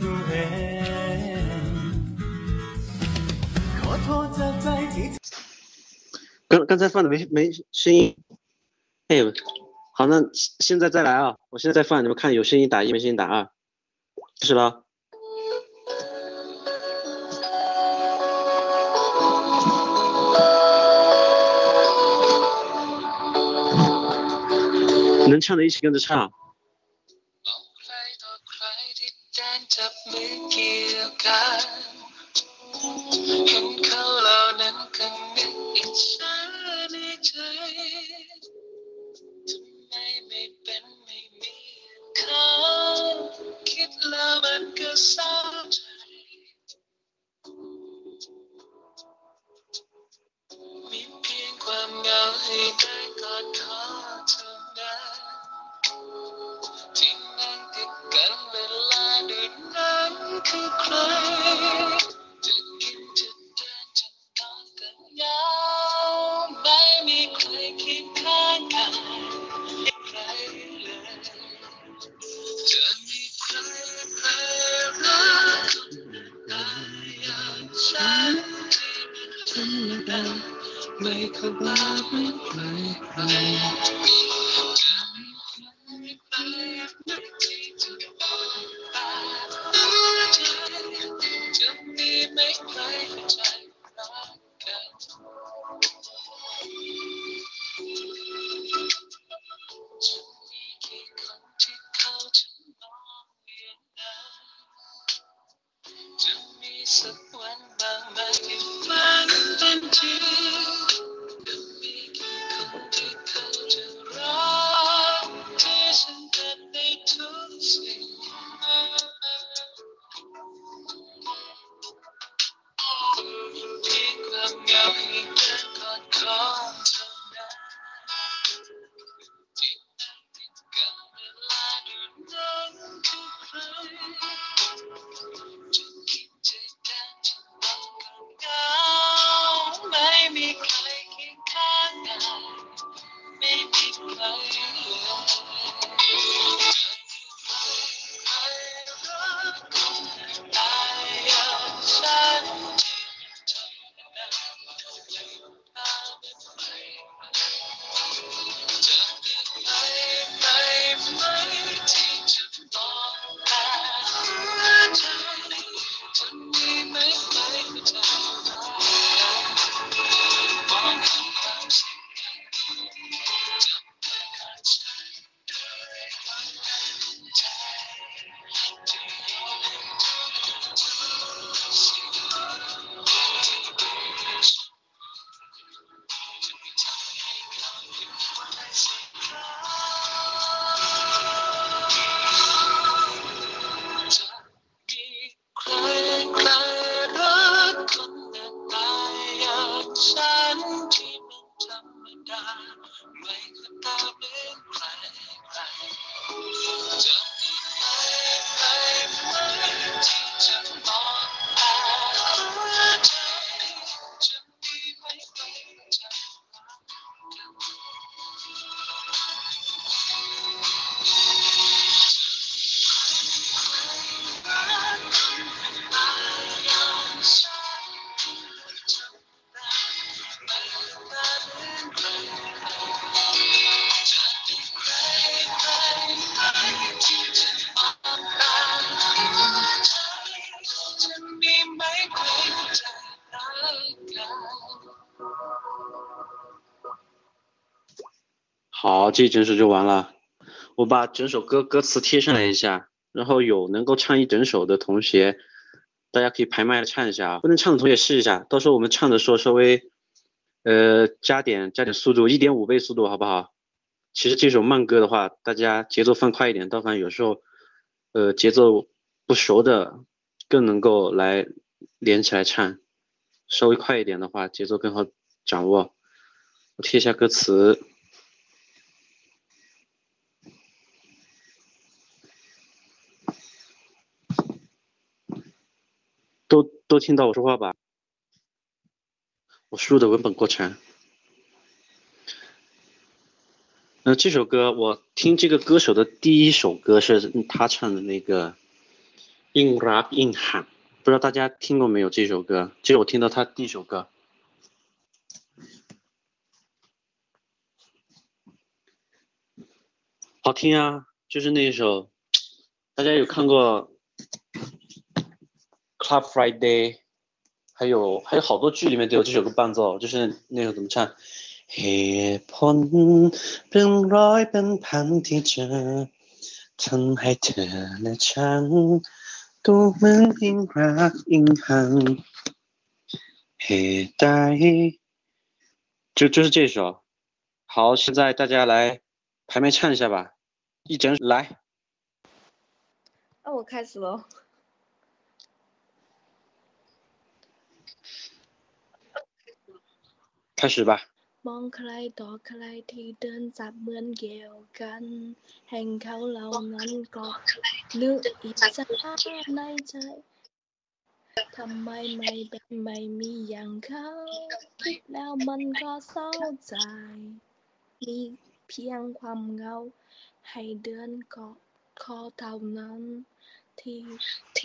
ตัวเอง ขอโทษจากใจที่ 刚刚才放的没没声音， 哎，好，那现在再来啊！我现在再放，你们看有声音打一，没声音打二，开始了。能唱的一起跟着唱。 แล้วมันก็เศร้าใจมีเพียงความเหงาให้ได้กอดคอเท่านั้นที่นั่งติดกันเวลาดูหนั้นคือใคร make a love, make love. 这整首就完了。我把整首歌歌词贴上来一下，然后有能够唱一整首的同学，大家可以排麦唱一下啊。不能唱的同学试一下，到时候我们唱的时候稍微呃加点加点速度，一点五倍速度好不好？其实这首慢歌的话，大家节奏放快一点，倒反有时候呃节奏不熟的更能够来连起来唱，稍微快一点的话节奏更好掌握。我贴一下歌词。都都听到我说话吧？我输入的文本过程。那，这首歌我听这个歌手的第一首歌是他唱的那个《硬 rap 硬喊》，不知道大家听过没有这首歌？这是我听到他第一首歌，好听啊，就是那一首，大家有看过 Club Friday，还有还有好多剧里面都有这首歌伴奏，就是那首怎么唱？เหตุผลเป็นร้อยเป็นพันที่เจอทำให้เธอและฉันดูเหมือนยิ่งรักยิ่งห่างเหตุใด就就是这首。好，现在大家来排麦唱一下吧，一整来。那我开始喽。 开始吧。 มองใครต่อใครที่เดินจับเหมือนเกี่ยวกัน แห่งเขาเหล่านั้นก็นึกอิจฉาในใจ ทำไมไม่เป็นไม่มีอย่างเขา คิดแล้วมันก็เศร้าใจ มีเพียงความเหงา ให้เดินเกาะคอเท่านั้น ที่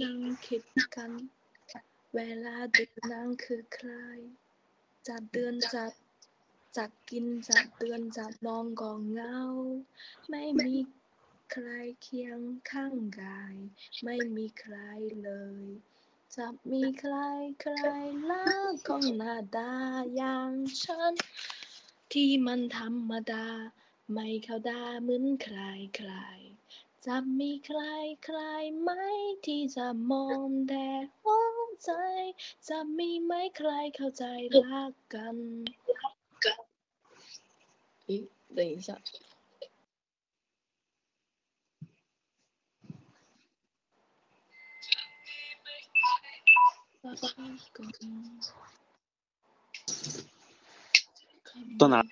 นั่งคิดกัน เวลาเดินนั่งคือใคร จะเดินจัดจะกินจะเตือนจะนอนก็เงา ไม่มีใครเคียงข้างกาย ไม่มีใครเลย จะมีใครใครรักของหน้าตาอย่างฉัน ที่มันธรรมดา ไม่เข้าตาเหมือนใครใครจะมีใครใครไหมที่จะมองแต่หัว ใจ จะมีไหมใครเข้าใจรักกัน 咦，等一下。到哪？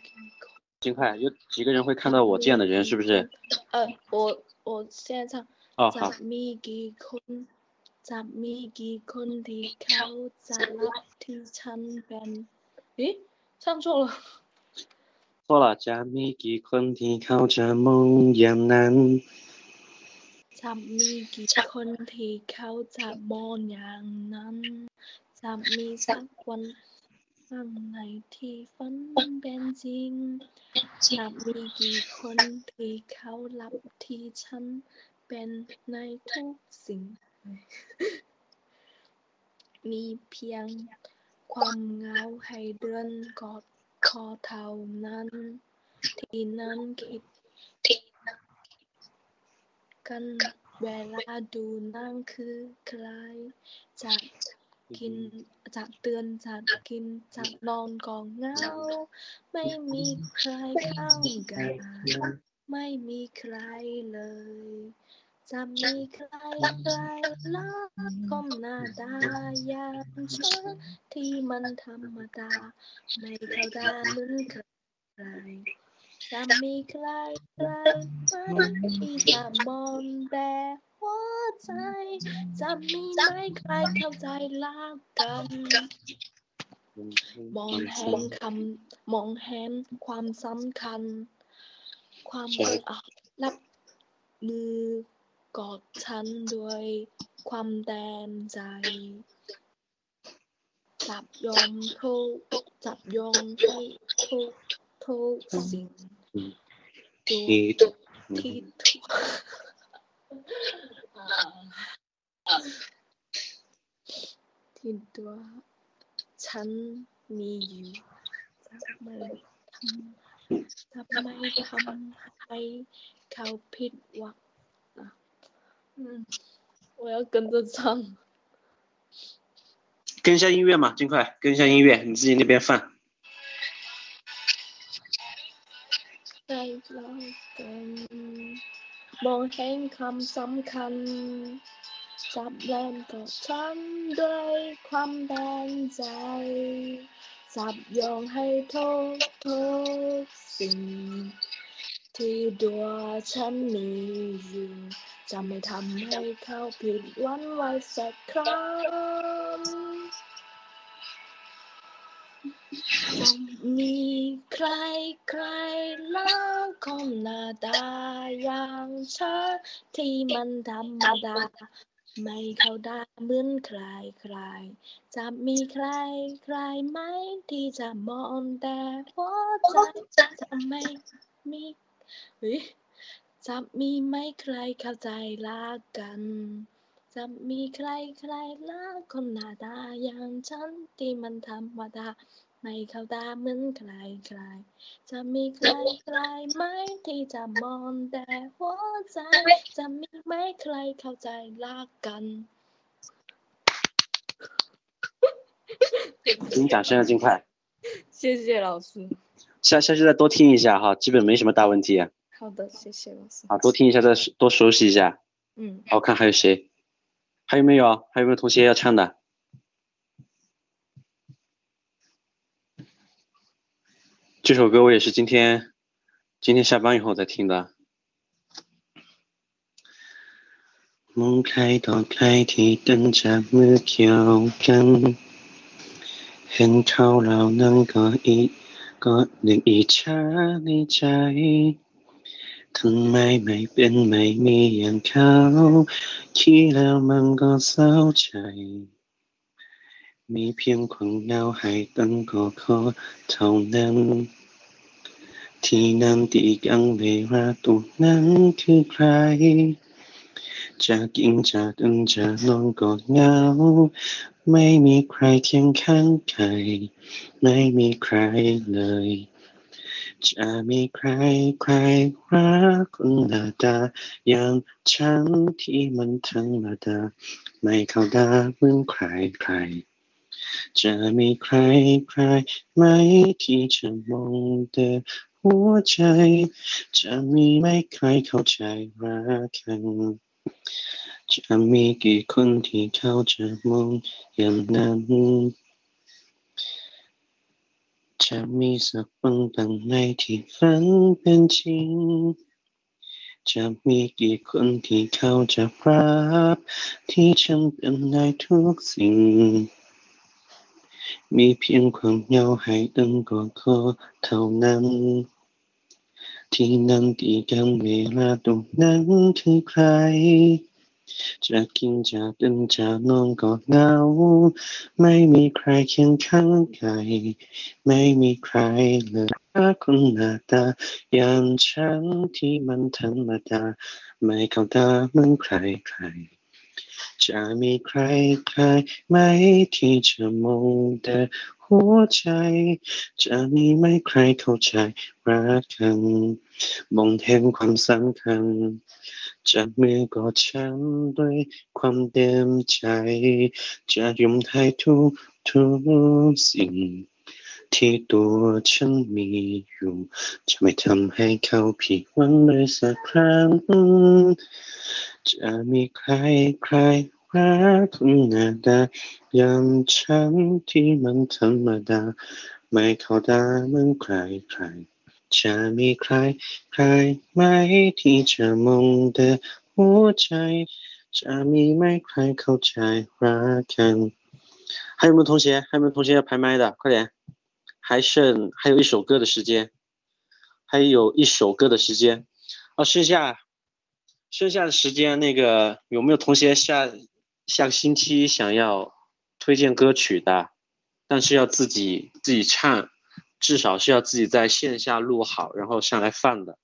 金块，有几个人会看到我这样的人，是不是？呃，我我现在唱。哦，好 จะ。มีกี่คน จะมีกี่คนที่เขาจะรับที่ฉันเป็นเฮ้ยช่างโช错了จะมีกี่คนที่เขาจะมองอย่างนั้นจะมีกี่คนที่เขาจะมองอย่างนั้นจะมีสักคนข้างในที่ฝันเป็นจริงจะมีกี่คนที่เขารับที่ฉันเป็นในทุกสิ่ง มีเพียงความเงาให้เดินกอดคอเท่านั้น ที่นั้นคิดที่นั่งกันเวลาดูนั่งคือใครจะกินจะเตือนจะกินจะนอนก็เงา ไม่มีใครข้างกายไม่มีใครเลย จะมีใครใครรักก้มหน้าตาอย่างฉันที่มันธรรมดาไม่เข้าตาเหมือนใครจะมีใครใครไหมที่จะมองแต่หัวใจ จะมีไหมใครเข้าใจรักกันมองเห็นคำมองเห็นความสำคัญ ความอะรับมือ กอดฉันด้วยความแดนใจ จับยอมทุกจับยอมให้ทุกทุกสิ่งที่ที่ทุกที่ตัวฉันมีอยู่จะไมทำจะไมทำให้เขาผิดหวัง 嗯，我要跟着唱。跟一下音乐嘛，金块，跟一下音乐，你自己那边放。 ใจเรากันมองเห็นคำสำคัญ จับแรงกับฉันด้วยความแดงใจ จับโยงให้ทุกทุกสิ่ง ที่ตัวฉันมีอยู่ จะไม่ทำให้เขาผิดหวังไว้สักครั้งจะมีใครใครแล้วคนหน้าตาอย่างฉันที่มันธรรมดา ไม่เข้าตาเหมือนใครใคร จะมีใครใครไหมที่จะมองแต่หัวใจจะไม่มีเฮ้ย จะมีไหมใครเข้าใจรักกัน จะมีใครใครรักคนหน้าตาอย่างฉันที่มันธรรมดา ไม่เข้าตาเหมือนใครใคร จะมีใครใครไหมที่จะมองแต่หัวใจ จะมีไหมใครเข้าใจรักกัน 给你掌声啊，金块。谢谢老师。下下次再多听一下哈，基本没什么大问题啊。 好的，谢谢老师。啊，多听一下，再多熟悉一下。嗯，好看还有谁？还有没有？啊还有没有同学要唱的？这首歌我也是今天今天下班以后才听的。มองใครต่อใครที่เดินจับมือเกี่ยวกัน เห็นเขาเหล่านั้นก็อีกก็นึกอิจฉาในใจ ทำไมไม่เป็นไม่มีอย่างเขาคิดแล้วมันก็เศร้าใจ มีเพียงความเหงาให้ตั้งก็ขอเท่านั้น ที่นั่นที่กังเวลาตัวนั้นคือใครจะกินจะดื่มจะนอนก็เหงา ไม่มีใครเคียงข้างใคร ไม่มีใครเลย จะมีใครใครรักคนหน้าตาอย่างฉันที่มันธรรมดาไม่เข้าตาเหมือนใครใคร จะมีใครใครไหมที่จะมองแต่หัวใจ จะมีไหมใครเข้าใจรักกันจะมีกี่คนที่เขาจะมองอย่างนั้น จะมีสักวันบางไหมที่ฝันเป็นจริง จะมีกี่คนที่เขาจะรับที่ฉันเป็นในทุกสิ่ง มีเพียงความเหงาให้ตั้งก็ขอเท่านั้น ที่นั่นที่กันเวลาตรงนั้นคือใคร จะกินจะดื่มจะนอนก็เหงา ไม่มีใครเคียงข้างใคร ไม่มีใครเลยรักคนหน้าตาอย่างฉันที่มันธรรมดา ไม่เข้าตาเหมือนใครใคร จะมีใครใครไหมที่จะมองแต่หัวใจ จะมีไหมใครเข้าใจรักกันมองเห็นความสำคัญ จับมือกอดฉันด้วยความเต็มใจ จะยอมให้ทุกทุกสิ่ง ที่ตัวฉันมีอยู่ จะไม่ทำให้เขาผิดหวังเลยสักครั้ง จะมีใครใครรักนหน้าตายางฉันที่มันธรรมดา ไม่เข้าตาเหมือนใครใคร จะมีใครใครไหมที่จะมองแต่หัวใจ จะมีไหมใครเข้าใจรักกัน还有没有同学？还有没有同学要拍麦的？快点！还剩还有一首歌的时间，还有一首歌的时间。啊，剩下剩下的时间，那个有没有同学下下个星期想要推荐歌曲的？但是要自己自己唱， 至少是要自己在线下录好，然后上来放的。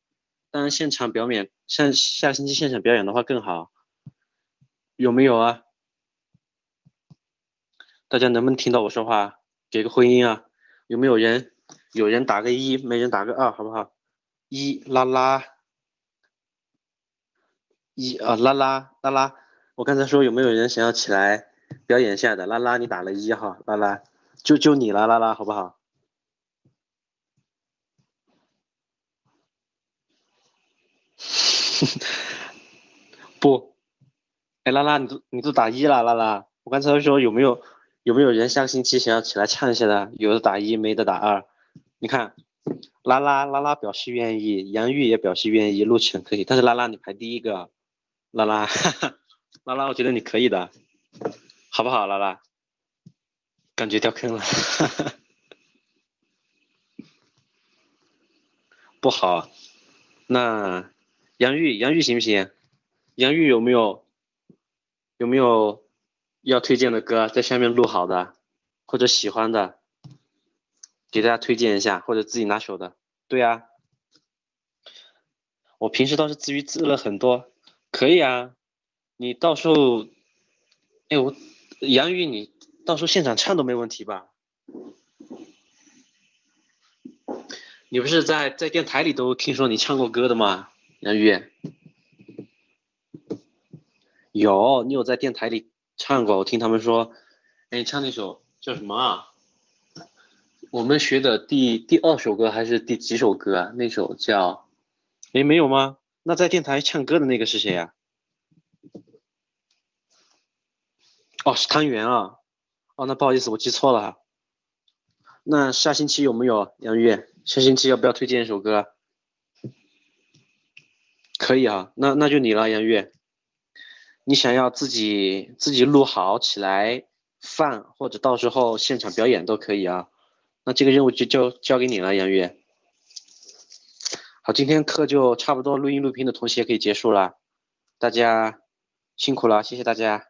当然，现场表演，下下星期现场表演的话更好。有没有啊？大家能不能听到我说话？给个回音啊！有没有人？有人打个一，没人打个二，好不好？一啦啦，一啊啦啦啦啦！我刚才说有没有人想要起来表演一下的？啦啦，你打了一哈，啦啦，就就你了，啦啦，好不好？不，哎，拉拉，你都你都打一了，拉拉。我刚才说有没有有没有人下个星期想要起来唱一下的？有的打一，没的打二。你看，拉拉拉拉表示愿意，杨玉也表示愿意，陆晨可以，但是拉拉你排第一个，拉拉，哈哈，拉拉，我觉得你可以的，好不好，拉拉？感觉掉坑了，哈哈，不好。那杨玉，杨玉行不行？杨玉有没有有没有要推荐的歌，在下面录好的，或者喜欢的，给大家推荐一下，或者自己拿手的。对呀、我平时倒是自娱自乐很多，可以啊。你到时候，哎我杨玉，你到时候现场唱都没问题吧？你不是在在电台里都听说你唱过歌的吗？杨玉，有，你有在电台里唱过，我听他们说，哎，你唱那首叫什么啊？我们学的第第二首歌还是第几首歌啊？那首叫，哎，没有吗？那在电台唱歌的那个是谁呀、哦，是汤圆啊。哦，那不好意思，我记错了。那下星期有没有杨玉？下星期要不要推荐一首歌？可以啊，那那就你了，杨玉。你想要自己自己录好起来放，或者到时候现场表演都可以啊。那这个任务就交交给你了，杨月。好，今天课就差不多，录音录屏的同学可以结束了，大家辛苦了，谢谢大家。